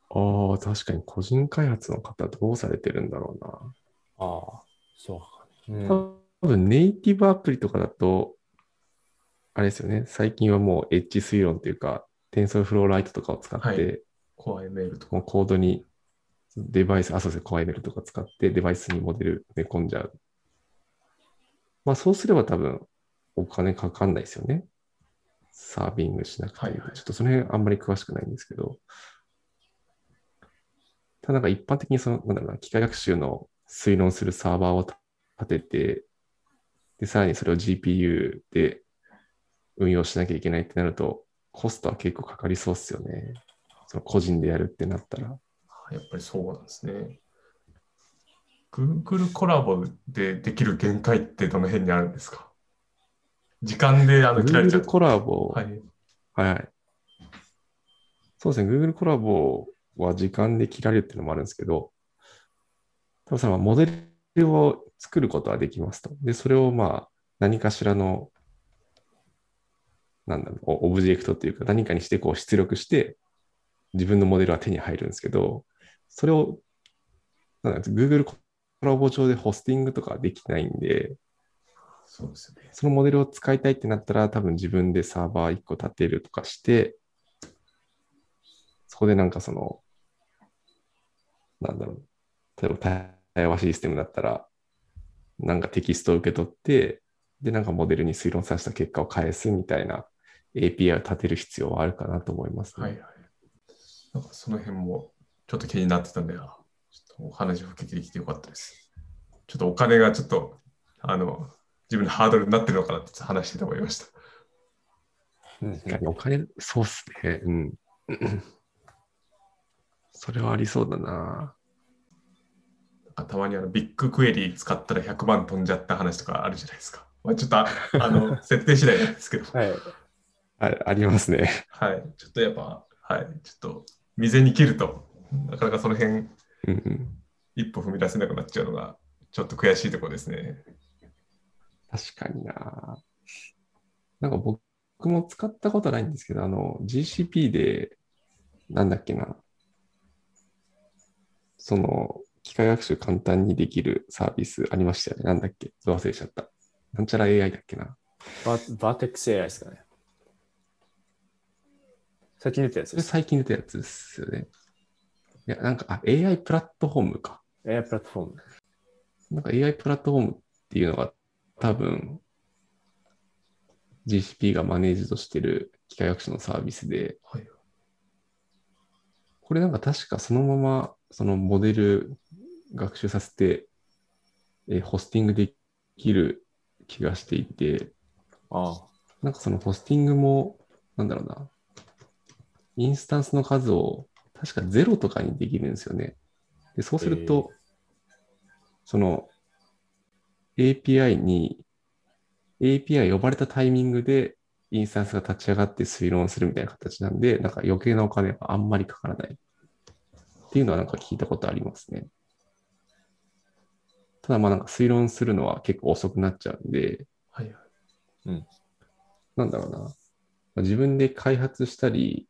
ああ、確かに個人開発の方どうされてるんだろうな。ああ、そうか。うん。多分ネイティブアプリとかだと、あれですよね、最近はもうエッジ推論というか、TensorFlow Lite とかを使って、はいコア ML とか。もうコードにデバイス、あ、そうですね、コア ML とか使ってデバイスにモデル寝込んじゃう。まあそうすれば多分お金かかんないですよね。サービングしなくても、はいはいちょっとその辺あんまり詳しくないんですけど。ただなんか一般的にその、なんだろうな、機械学習の推論するサーバーを立てて、で、さらにそれを GPU で運用しなきゃいけないってなると、コストは結構かかりそうっすよね。その個人でやるってなったら。やっぱりそうなんですね。Google コラボでできる限界ってどの辺にあるんですか？時間であの切られちゃう Google コラボ、ははい、い。はい。そうですね、Google コラボは時間で切られるっていうのもあるんですけど、多分そのモデルを作ることはできますと。で、それをまあ何かしらの、なんだろう、オオブジェクトっていうか何かにしてこう出力して、自分のモデルは手に入るんですけど、それを、なん Google コラボ上でホスティングとかできないんで、そうですよね。そのモデルを使いたいってなったら、多分自分でサーバー1個立てるとかして、そこでなんかその、なんだろう、例えば対話システムだったら、なんかテキストを受け取って、で、なんかモデルに推論させた結果を返すみたいな API を立てる必要はあるかなと思います、ね。はいはい。なんかその辺もちょっと気になってたんで、あちょっとお話を聞けてきてよかったです。ちょっとお金がちょっと、あの、自分のハードルになってるのかなって話してて思いました。うん確かにお金、そうっすね。うん。それはありそうだな。なんかたまにあのビッグクエリ使ったら100万飛んじゃった話とかあるじゃないですか。まあ、ちょっとああの 設定次第なんですけど、はい。あありますね。はい。ちょっとやっぱ、はい。ちょっと未然に切ると、なかなかその辺うんうん。一歩踏み出せなくなっちゃうのが、ちょっと悔しいところですね。確かにな。なんか僕も使ったことないんですけど、あの、GCP で、なんだっけな。その、機械学習簡単にできるサービスありましたよね。なんだっけ忘れちゃった。なんちゃら AI だっけな。ババーテックス AI ですかね。最近出たやつそれ。最近出たやつですよね。いや、なんか、あ、AI プラットフォームか。AI プラットフォーム。なんか AI プラットフォームっていうのが多分 GCP がマネージドしてる機械学習のサービスで、はい。これなんか確かそのままそのモデル学習させて、えーホスティングできる気がしていて、ああ。なんかそのホスティングも、なんだろうな、インスタンスの数を確かゼロとかにできるんですよね。で、そうすると、その API に、API 呼ばれたタイミングでインスタンスが立ち上がって推論するみたいな形なんで、なんか余計なお金があんまりかからないっていうのはなんか聞いたことありますね。ただまあなんか推論するのは結構遅くなっちゃうんで、はいはい。なんだろうな。まあ自分で開発したり、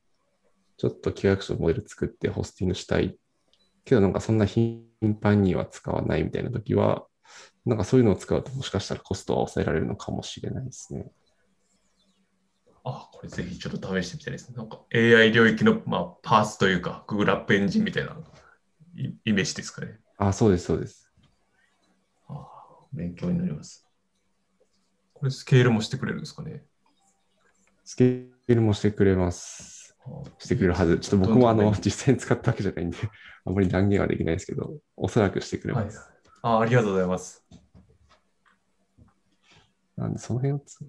ちょっと機械学習のモデル作ってホスティングしたい。けどなんかそんな頻繁には使わないみたいな時は、なんかそういうのを使うともしかしたらコストは抑えられるのかもしれないですね。あ、これぜひちょっと試してみたいですね。なんか AI 領域の、まあ、パースというか、Google アップエンジンみたいなイイメージですかね。あ、そうです、そうです。あ勉強になります。これスケールもしてくれるんですかね。スケールもしてくれます。あしてくれるはず。ちょっと僕もあの実際に使ったわけじゃないんで、あんまり断言はできないですけど、おそらくしてくれはいます。あありがとうございます。なんで、その辺をつ、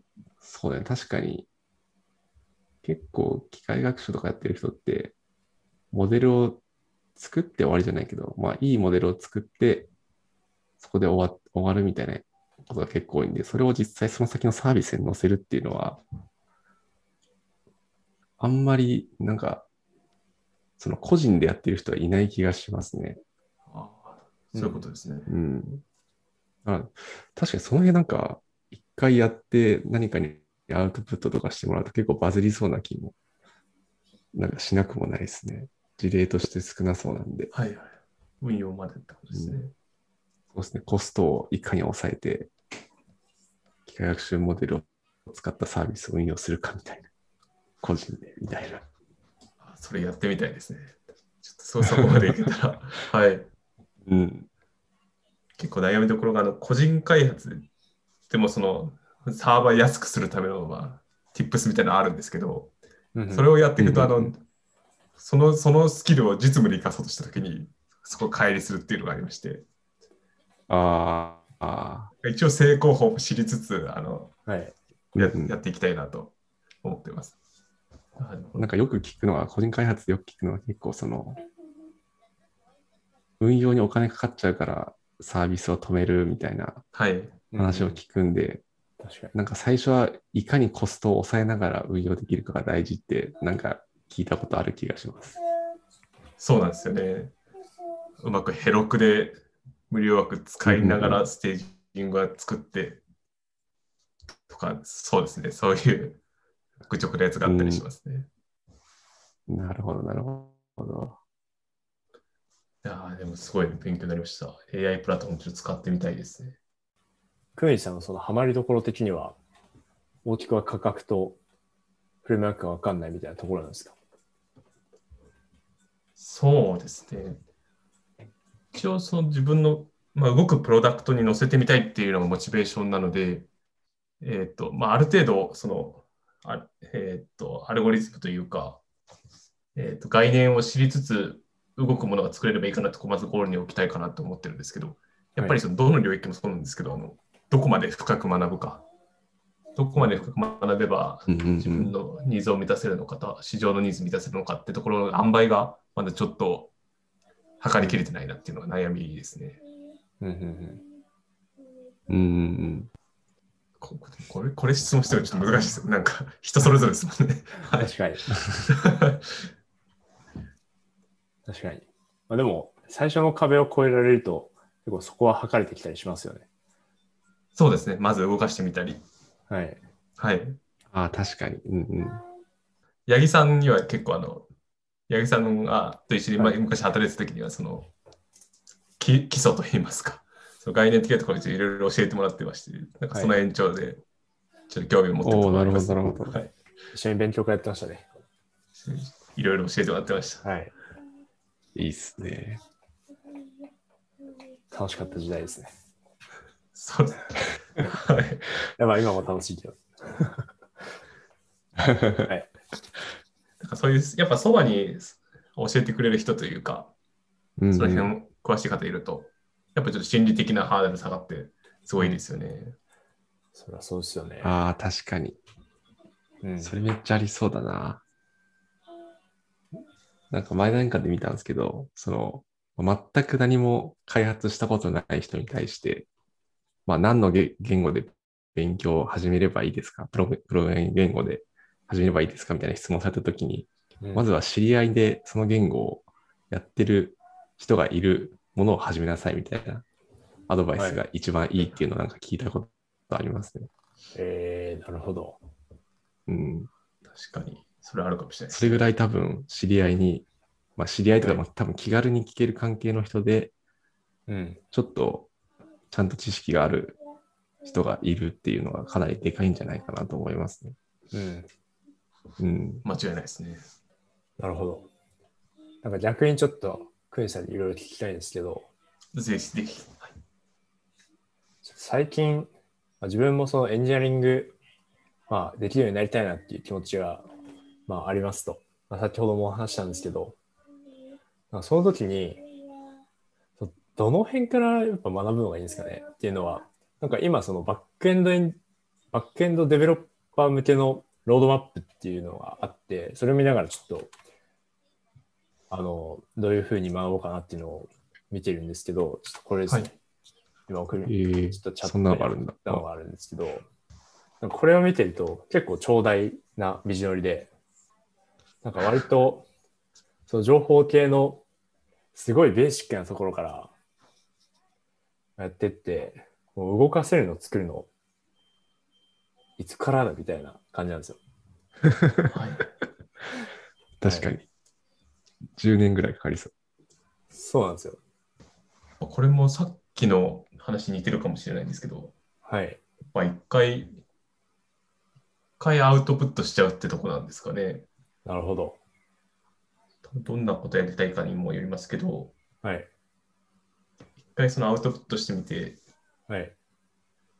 そうだね、確かに、結構、機械学習とかやってる人って、モデルを作って終わりじゃないけど、まあ、いいモデルを作って、そこで終わ終わるみたいなことが結構多いんで、それを実際その先のサービスに載せるっていうのは、あんまり、なんか、その個人でやってる人はいない気がしますね。ああそういうことですね。うん。あ確かにその辺なんか、一回やって何かにアウトプットとかしてもらうと結構バズりそうな気も、なんかしなくもないですね。事例として少なそうなんで。はいはい。運用までってことですね。そうですね。コストをいかに抑えて、機械学習モデルを使ったサービスを運用するかみたいな。個人で、みたいな。あそれやってみたいですね。ちょっとそこまでいけたら。はい。うん。結構悩みどころがあの個人開発でもそのサーバー安くするための、まあ、tips みたいなのあるんですけど、それを、をやっていくと、あのうん、その、そのスキルを実務に生かそうとしたときに、そこを乖離するっていうのがありまして、あーあ一応成功法も知りつつ、あの、はい。ー、やうんうんやっていきたいなと思っています。なんかよく聞くのは、個人開発でよく聞くのは結構その、運用にお金かかっちゃうからサービスを止めるみたいなはい。話を聞くんで、確かに。なんか最初はいかにコストを抑えながら運用できるかが大事って、なんか聞いたことある気がします。そうなんですよね。うまくヘロクで無料枠使いながらステージングは作ってとか、そうですね。そういう愚直なやつがあったりしますね。なるほど、なるほど。いやーでもすごい勉強になりました。AI プラットフォームちょっと使ってみたいですね。クエンさんのそのハマりどころ的には、大きくは価格とフレームワークがわかんないみたいなところなんですか？そうですね。一応その自分の、まあ、動くプロダクトに載せてみたいっていうのがモチベーションなので、えっ、と、まあ、ある程度、その、あえっ、と、アルゴリズムというか、えっ、と、概念を知りつつ、動くものが作れればいいかなと、まずゴールに置きたいかなと思ってるんですけど、やっぱりそのどの領域もそうなんですけど、あのどこまで深く学ぶか、どこまで深く学べば自分うん、のニーズを満たせるのかと、市場のニーズ満たせるのかってところの塩梅がまだちょっと測りきれてないなっていうのが悩みですね。うんうんうん。うんうんここれこれ質問してもちょっと難しいですよ。なんか人それぞれですもんね。はい確かに。確かに。まあ、でも、最初の壁を越えられると、結構そこは測れてきたりしますよね。そうですね。まず動かしてみたり。はい。はい。ああ、確かに。うんうん。八木さんには結構あの、八木さんがと一緒に昔働いてた時にはその、き基礎といいますか、その概念的なところにいろいろ教えてもらってまして、なんかその延長でちょっと興味を持っておーなるほどなるほどはい。一緒に勉強会やってましたね。いろいろ教えてもらってました。はい。いいっすね。楽しかった時代ですね。そうです。はい。いやまあ今も楽しいけど。はい。なんかそういう、やっぱそばに教えてくれる人というか、うんその辺詳しい方いると、やっぱちょっと心理的なハードル下がって、すごいですよね。そりゃそうですよね。ああ、確かに。うん、それめっちゃありそうだな。なんか前なんかで見たんですけど、その、全く何も開発したことない人に対して、まあ何の言言語で勉強を始めればいいですか？プログプログラミング言語で始めればいいですか？みたいな質問されたときに、うんまずは知り合いでその言語をやってる人がいるものを始めなさいみたいなアドバイスが一番いいっていうのをなんか聞いたことありますね。えー、なるほど。うん。確かに、それあるかもしれないです。それぐらい多分知り合いに、まあ知り合いとか、はいまあ多分気軽に聞ける関係の人で、うん。ちょっとちゃんと知識がある人がいるっていうのがかなりでかいんじゃないかなと思いますね。うん。うん。間違いないですね。なるほど。なんか逆にちょっとクエンさんにいろいろ聞きたいんですけど、ぜひぜひ。はい最近、まあ自分もそのエンジニアリング、まあ、できるようになりたいなっていう気持ちが、まあ、ありますと。まあ、先ほどもお話ししたんですけど、まあその時に、そどの辺からやっぱ学ぶのがいいんですかね？っていうのは、なんか今そのバックエンドエン、バックエンドデベロッパー向けのロードマップっていうのがあって、それを見ながらちょっと、あの、どういうふうに学ぼうかなっていうのを見てるんですけど、ちょっとこれですね。はい今送るえーちょっとチャットそんなのがあるんだ。があるんですけど、なんかこれを見てると結構長大な道のりで、なんか割とその情報系のすごいベーシックなところからやってって、もう動かせるの作るのいつからだみたいな感じなんですよ。はい。確かに。10年ぐらいかかりそう。そうなんですよ。これもさっきの話に似てるかもしれないんですけど、はい。まあ、一回、一回アウトプットしちゃうってとこなんですかね。なるほど。どんなことやりたいかにもよりますけど、はい。一回そのアウトプットしてみて、はい。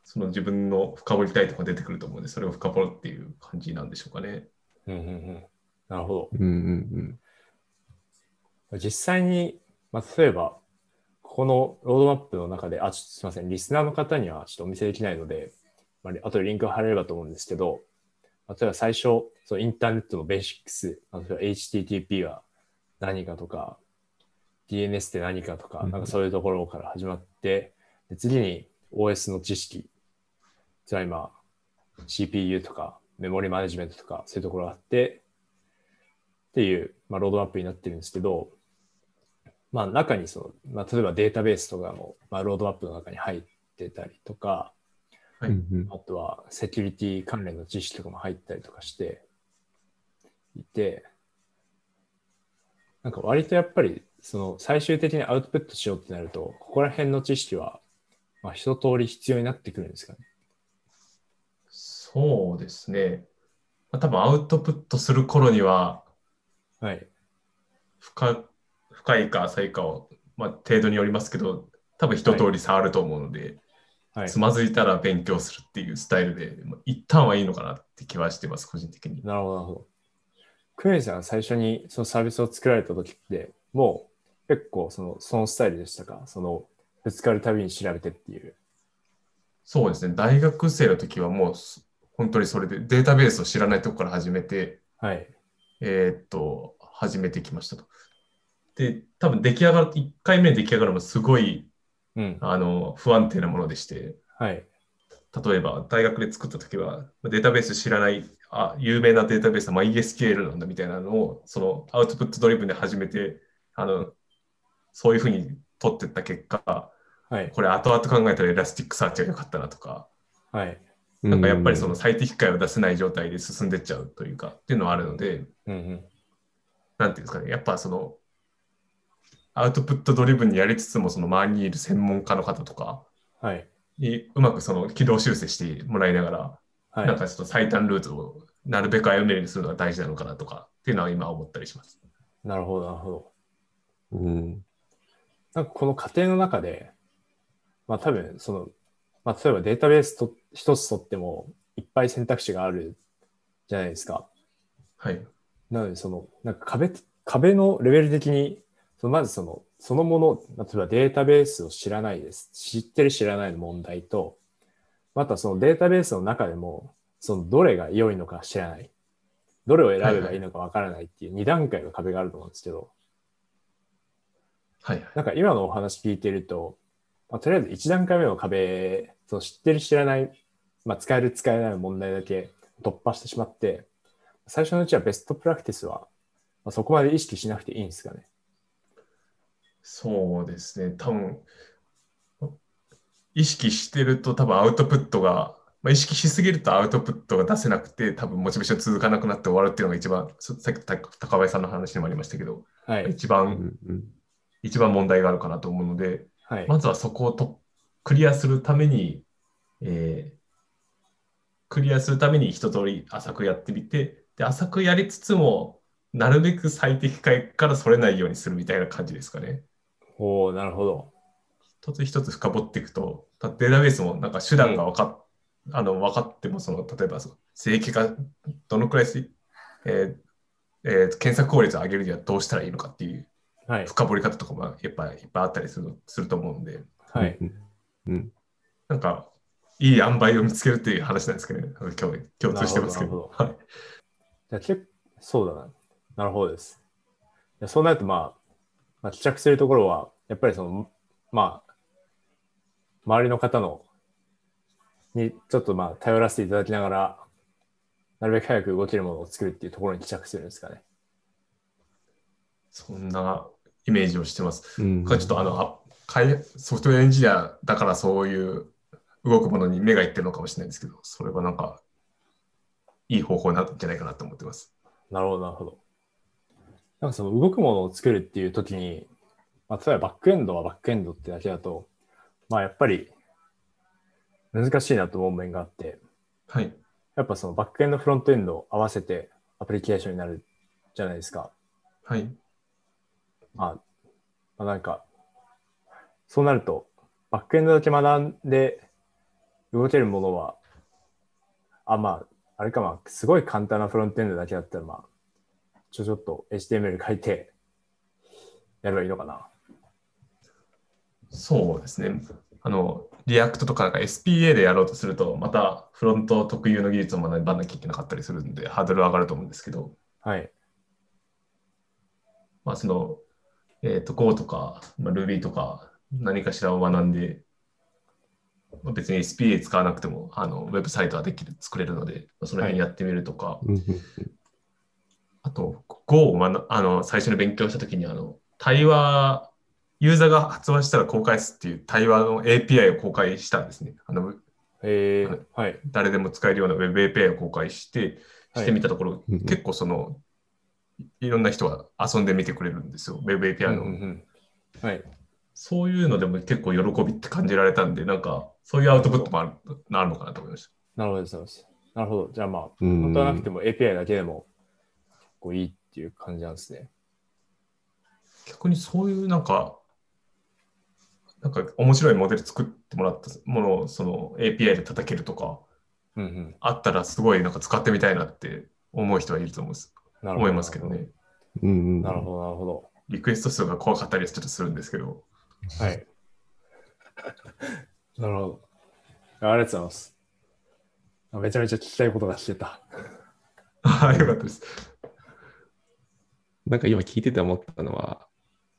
その自分の深掘りたいとこ出てくると思うんで、それを深掘るっていう感じなんでしょうかね。うんうんうん。なるほど。うんうん実際に、まあ、例えば、ここのロードマップの中で、あ、ちょっとすみません、リスナーの方にはちょっとお見せできないので、まあ、あとでリンクを貼れればと思うんですけど、例えば最初、そのインターネットのベーシックス、例えば HTTP は何かとか、DNS って何かとか、うん。なんかそういうところから始まって、で次に OS の知識、じゃあ今、CPU とかメモリマネジメントとかそういうところがあって、っていう、まあ、ロードマップになってるんですけど、まあ、中にその、まあ、例えばデータベースとかも、まあ、ロードマップの中に入ってたりとか、はいあとはセキュリティ関連の知識とかも入ったりとかしていて、なんか割とやっぱりその最終的にアウトプットしようってなると、ここら辺の知識は、まあ、一通り必要になってくるんですかね。そうですね。まあ、多分アウトプットする頃にははい。深深いか浅いかを、まあ、程度によりますけど、多分一通り触ると思うので、はいつ。まずいたら勉強するっていうスタイルで、まあ一旦はいいのかなって気はしてます、個人的に。なるほど、なるほど。クエンさんが最初にそのサービスを作られた時って、もう結構そのそのスタイルでしたか？そのぶつかるたびに調べてっていう。そうですね。大学生の時はもうす本当にそれでデータベースを知らないところから始めて、はい。えーっと、始めてきましたと。で、多分出来上がる、1回目に出来上がるのもすごいうん。あの不安定なものでして、はい。例えば大学で作った時はデータベース知らないあ有名なデータベースは MySQL なんだみたいなのをそのアウトプットドリブンで始めてあのそういうふうに取っていった結果はい。これ後々考えたら Elasticsearch が良かったなとかはい。なんかやっぱりその最適解を出せない状態で進んでっちゃうというかっていうのはあるのでうんうん。なんていうんですかねやっぱそのアウトプットドリブンにやりつつもその周りにいる専門家の方とかはい。にうまくその軌道修正してもらいながらはい。なんかちょっと最短ルートをなるべく歩めるようにするのが大事なのかなとかっっていうのは今思ったりします。なるほど、なるほど。うん。なんかこの過程の中で、まあ多分その、まあ例えばデータベースと一つとってもいっぱい選択肢があるじゃないですか。はい。なのでその、なんか壁、壁のレベル的に、そのまずその、そのもの、例えばデータベースを知らないです。知ってる知らないの問題と、またそのデータベースの中でも、そのどれが良いのか知らない。どれを選べばいいのかわからないっていう2段階の壁があると思うんですけど、はい。なんか今のお話聞いてると、まあ、とりあえず1段階目の壁、その知ってる知らない、まあ、使える使えないの問題だけ突破してしまって、最初のうちはベストプラクティスは、まあ、そこまで意識しなくていいんですかね。そうですね。多分、意識してると多分アウトプットが、まあ、意識しすぎるとアウトプットが出せなくて、多分モチベーション続かなくなって終わるっていうのが一番、そさっきた高林さんの話にもありましたけど、はい。一番、うんうん一番問題があるかなと思うので、はい。まずはそこをとクリアするために、えークリアするために一通り浅くやってみて、で浅くやりつつも、なるべく最適解からそれないようにするみたいな感じですかね。おーなるほど。一つ一つ深掘っていくと、たデータベースもなんか手段が分かっ,、あの分かってもその、例えばその正規化、どのくらいせ、えーえー検索効率を上げるにはどうしたらいいのかっていうはい。深掘り方とかもやっぱいっぱいあったりするすると思うんで、はい。うんうんなんかいい塩梅を見つけるっていう話なんですけどね、今日共通してますけなるど。ほはい、じゃあ結そうだな。なるほどです。でそうなると、まあ、まあ、帰着するところは、やっぱりその、まあ、周りの方の、にちょっとまあ、頼らせていただきながら、なるべく早く動けるものを作るっていうところに帰着するんですかね。そんなイメージをしてます。うんちょっとあのソフトウェアエンジニアだからそういう動くものに目がいってるのかもしれないんですけど、それはなんかいい方法なんじゃないかなと思ってます。なるほど、なるほど。なんかその動くものを作るっていう時に、まあ、例えばバックエンドはバックエンドってだけだと、まあやっぱり難しいなと思う面があって、はい。やっぱそのバックエンド、フロントエンドを合わせてアプリケーションになるじゃないですか。はい。まあ、まあ、なんか、そうなると、バックエンドだけ学んで動けるものは、あ、まあ、あれかまあ、すごい簡単なフロントエンドだけだったら、まあ、ちょちょっと HTML 書いてやればいいのかな？そうですね。あの、 React とかなんか SPA でやろうとすると、またフロント特有の技術を学ばなきゃいけなかったりするんで、ハードル上がると思うんですけど、はい。まあ、その、えっ、と、Go とか、まあ、Ruby とか、何かしらを学んで、まあ別に SPA 使わなくても、あの、ウェブサイトはできる、作れるので、まあその辺やってみるとか、あと、Go を学あの最初に勉強したときに、あの、対話、ユーザーが発話したら公開すっていう対話の API を公開したんですね。あのえー、はい。誰でも使えるような Web API を公開して、してみたところ、うん結構その、いろんな人が遊んでみてくれるんですよ、Web う API の。んうんうんはい。そういうのでも結構喜びって感じられたんで、なんか、そういうアウトプットもあるあるのかなと思いました。なるほどです。なるほど。じゃあまあ、うん本当はなくても API だけでもいいっていう感じなんですね。逆にそういうなんか、なんか面白いモデル作ってもらったものをその API で叩けるとか、うんうん。あったらすごいなんか使ってみたいなって思う人はいると思うんです思いますけどね。うんうんなるほど、なるほど。リクエスト数が怖かったりはちょっとするんですけど。はい。なるほど。あありがとうございます。めちゃめちゃ聞きたいことが聞けた。はい、よかったです。なんか今聞いてて思ったのは、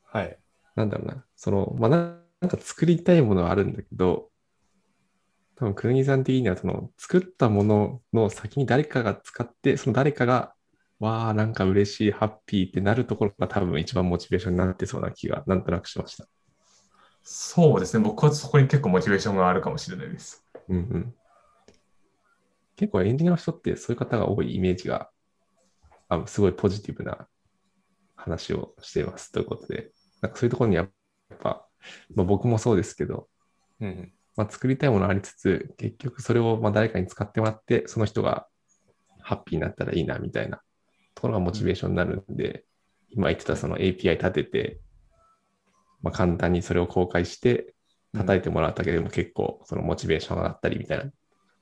はい。なんだろうな、その、まあ、ななんか作りたいものはあるんだけど、多分、くぬぎさん的には、その、作ったものの先に誰かが使って、その誰かが、わあ、なんか嬉しい、ハッピーってなるところが多分一番モチベーションになってそうな気が、なんとなくしました。そうですね。僕はそこに結構モチベーションがあるかもしれないです。うんうん。結構エンジニアの人ってそういう方が多いイメージが、あすごいポジティブな話をしていますということで、なんかそういうところにやっぱ、まあ、僕もそうですけど、うんうん。まあ、作りたいものありつつ、結局それをまあ誰かに使ってもらって、その人がハッピーになったらいいなみたいなところがモチベーションになるんで、今言ってたその API 立てて、まあ、簡単にそれを公開して、叩いてもらうだけでも結構そのモチベーション上がったりみたいなと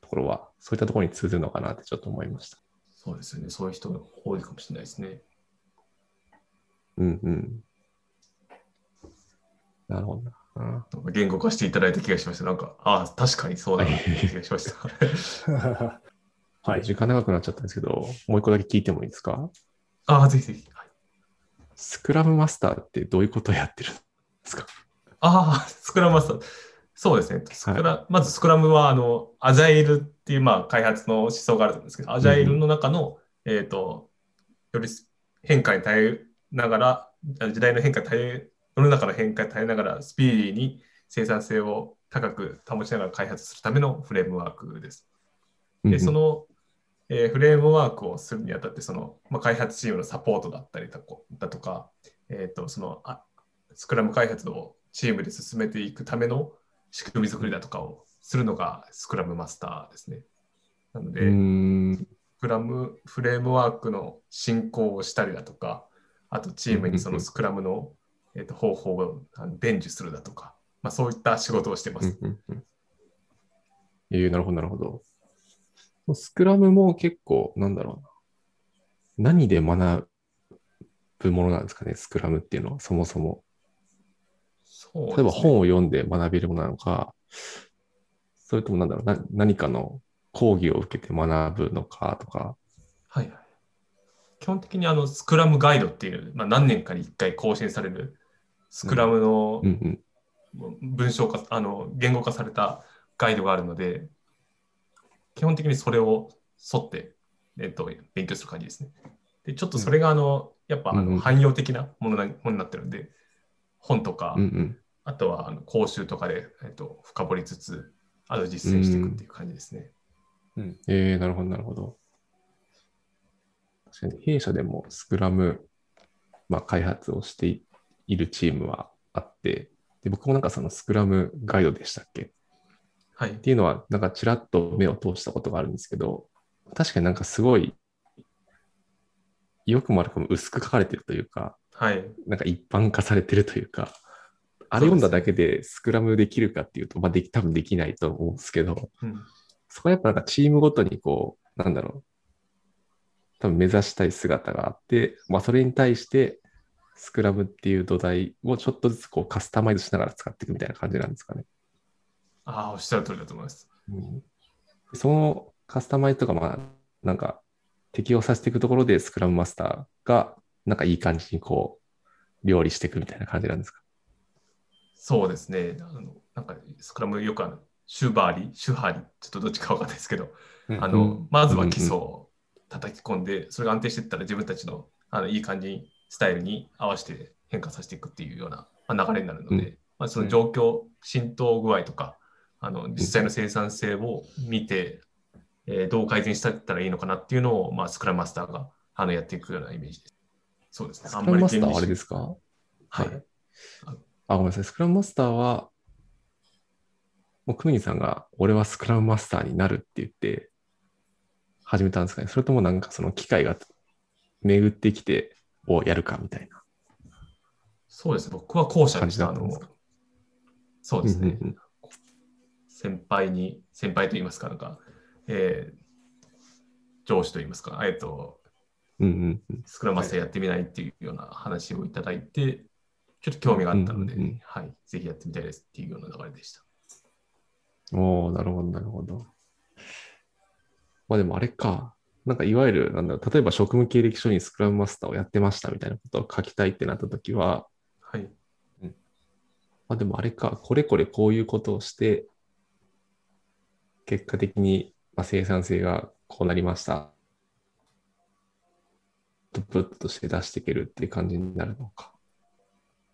ころは、そういったところに通ずるのかなってちょっと思いました。そうですよね。そういう人が多いかもしれないですね。うんうん。なるほどな。うんなんか言語化していただいた気がしました。なんか、ああ、確かにそうだなって気がしました。はい。時間長くなっちゃったんですけど、もう一個だけ聞いてもいいですか？ああ、ぜひぜひ。はいスクラムマスターってどういうことをやってるんですか？ああ、スクラムマスター。そうですね。スクラまずスクラムは、あの、アジャイルっていう、まあ、開発の思想があるんですけど、アジャイルの中の、えっ、と、より変化に耐えながら、あ時代の変化に耐え、世の中の変化に耐えながら、スピーディーに生産性を高く保ちながら開発するためのフレームワークです。で、その、えーフレームワークをするにあたって、その、まあ、開発チームのサポートだったりだこだとか、えっ、と、そのあ、スクラム開発をチームで進めていくための仕組み作りだとかをするのがスクラムマスターですね。なので。スクラムフレームワークの進行をしたりだとか、あとチームにそのスクラムの、えーと方法を伝授するだとか、まあ、そういった仕事をしてまうんす。えーなるほど、なるほど。スクラムも結構、なんだろうな。何で学ぶものなんですかね、スクラムっていうのは、そもそも。そうね例えば本を読んで学べるものなのか、それともなんだろうな、何かの講義を受けて学ぶのかとか。はいはい。基本的にあのスクラムガイドっていう、まあ、何年かに1回更新されるスクラムの。文章化、あの言語化されたガイドがあるので、基本的にそれを沿って、えっと、勉強する感じですね。で、ちょっとそれがあの、やっぱあの汎用的なものなものになってるんで、本とか。あとはあの講習とかで、えっと、深掘りつつ、あと実践していくっていう感じですね。うん。えー、なるほど、なるほど。確かに弊社でもスクラム、まあ、開発をしていいるチームはあって、で僕もなんかそのスクラムガイドでしたっけ？っはい。ていうのは、なんかちらっと目を通したことがあるんですけど、確かになんかすごい、よくも悪くも薄く書かれてるというか、はい。なんか一般化されてるというか、あれ読んだだけでスクラムできるかっていうと、まあでき、多分できないと思うんですけど、うん、そこはやっぱなんかチームごとにこう、なんだろう、多分目指したい姿があって、まあそれに対して、スクラムっていう土台をちょっとずつこうカスタマイズしながら使っていくみたいな感じなんですかね。ああ、おっしゃる通りだと思います。うん、そのカスタマイズとか、まあ、なんか適用させていくところで、スクラムマスターが、なんかいい感じにこう、料理していくみたいな感じなんですか？そうですね。あのなんかスクラムよくあの、シュバーリ、シュハリ、ちょっとどっちかわかんないですけど、あの、うんまずは基礎を叩き込んで、それが安定していったら自分たちのあのいい感じに、スタイルに合わせて変化させていくっていうような、まあ、流れになるので、うんまあ、その状況、浸透具合とか、あの実際の生産性を見て、えーどう改善したらいいのかなっていうのを、まあ、スクラムマスターがあのやっていくようなイメージです。そうですね。スクラムマスターはあれすですか？はい。あ、ごめんなさい。スクラムマスターは、もうクミニさんが、俺はスクラムマスターになるって言って、始めたんですかね。それともなんかその機会が巡ってきて、をやるかみたいなそうですね。僕は後者感でした。そうですね。うんうん先輩に、先輩と言いますか、なんか、えー上司と言いますか、えっと、うんうんうんスクラムマスターやってみないっていうような話をいただいて、ちょっと興味があったので、うんうんうんはい、ぜひやってみたいですっていうような流れでした。おおなるほど、なるほど。まあでもあれか。なんかいわゆる、なんだろう、例えば職務経歴書にスクラムマスターをやってましたみたいなことを書きたいってなったときは、はい。まあでもあれか、これこれこういうことをして、結果的にまあ生産性がこうなりました。アウトプットとして出していけるっていう感じになるのか。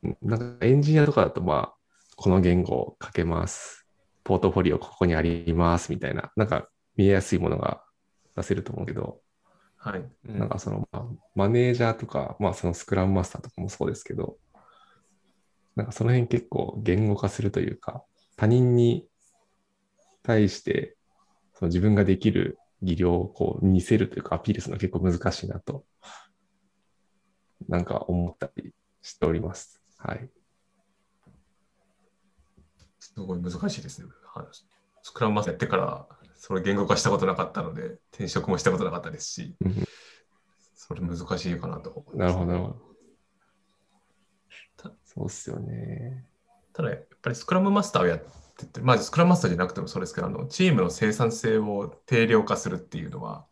うんなんかエンジニアとかだと、まあ、この言語を書けます。ポートフォリオここにありますみたいな、なんか見えやすいものが出せると思うけど、はい。なんかその、まあ、マネージャーとか、まあそのスクラムマスターとかもそうですけど、なんかその辺結構言語化するというか、他人に対してその自分ができる技量をこう見せるというかアピールするのは結構難しいなとなんか思ったりしております。はい。すごい難しいですね。スクラムマスターやってから、それ言語化したことなかったので、転職もしたことなかったですし、うんそれ難しいかなと思いますなるほど、なるほどた。そうっすよね。ただ、やっぱりスクラムマスターをやってて、まあ、スクラムマスターじゃなくてもそうですけど、あのチームの生産性を定量化するっていうのは、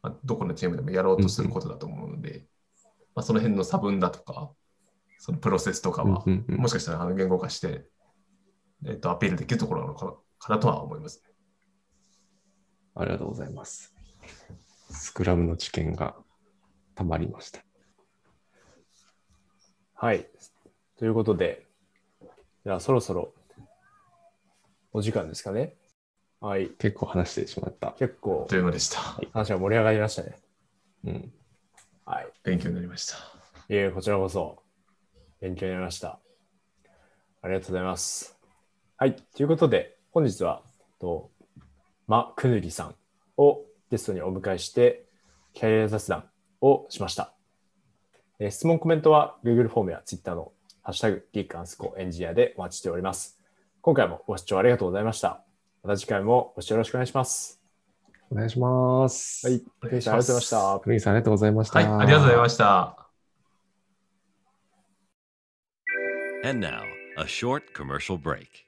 まあ、どこのチームでもやろうとすることだと思うので、まあ、その辺の差分だとか、そのプロセスとかは、もしかしたらあの言語化して、えっと、アピールできるところなのかなかなとは思いますね。ありがとうございます。スクラムの知見がたまりました。はい。ということで、じゃあそろそろお時間ですかね。はい。結構話してしまった。結構というのでした。話が盛り上がりましたね。うん。はい。勉強になりました。いえ、こちらこそ勉強になりました。ありがとうございます。はい。ということで、本日は、とマ・クヌリさんをゲストにお迎えして、キャリア雑談をしました。えー質問、コメントは Google フォームや Twitter のハッシュタグ、ギークアンスコエンジニアでお待ちしております。今回もご視聴ありがとうございました。また次回もご視聴よろしくお願いします。お願いします。はい。クヌリさんありがとうございました。クさんありがとうございました。はい、ありがとうございました。And now, a short commercial break.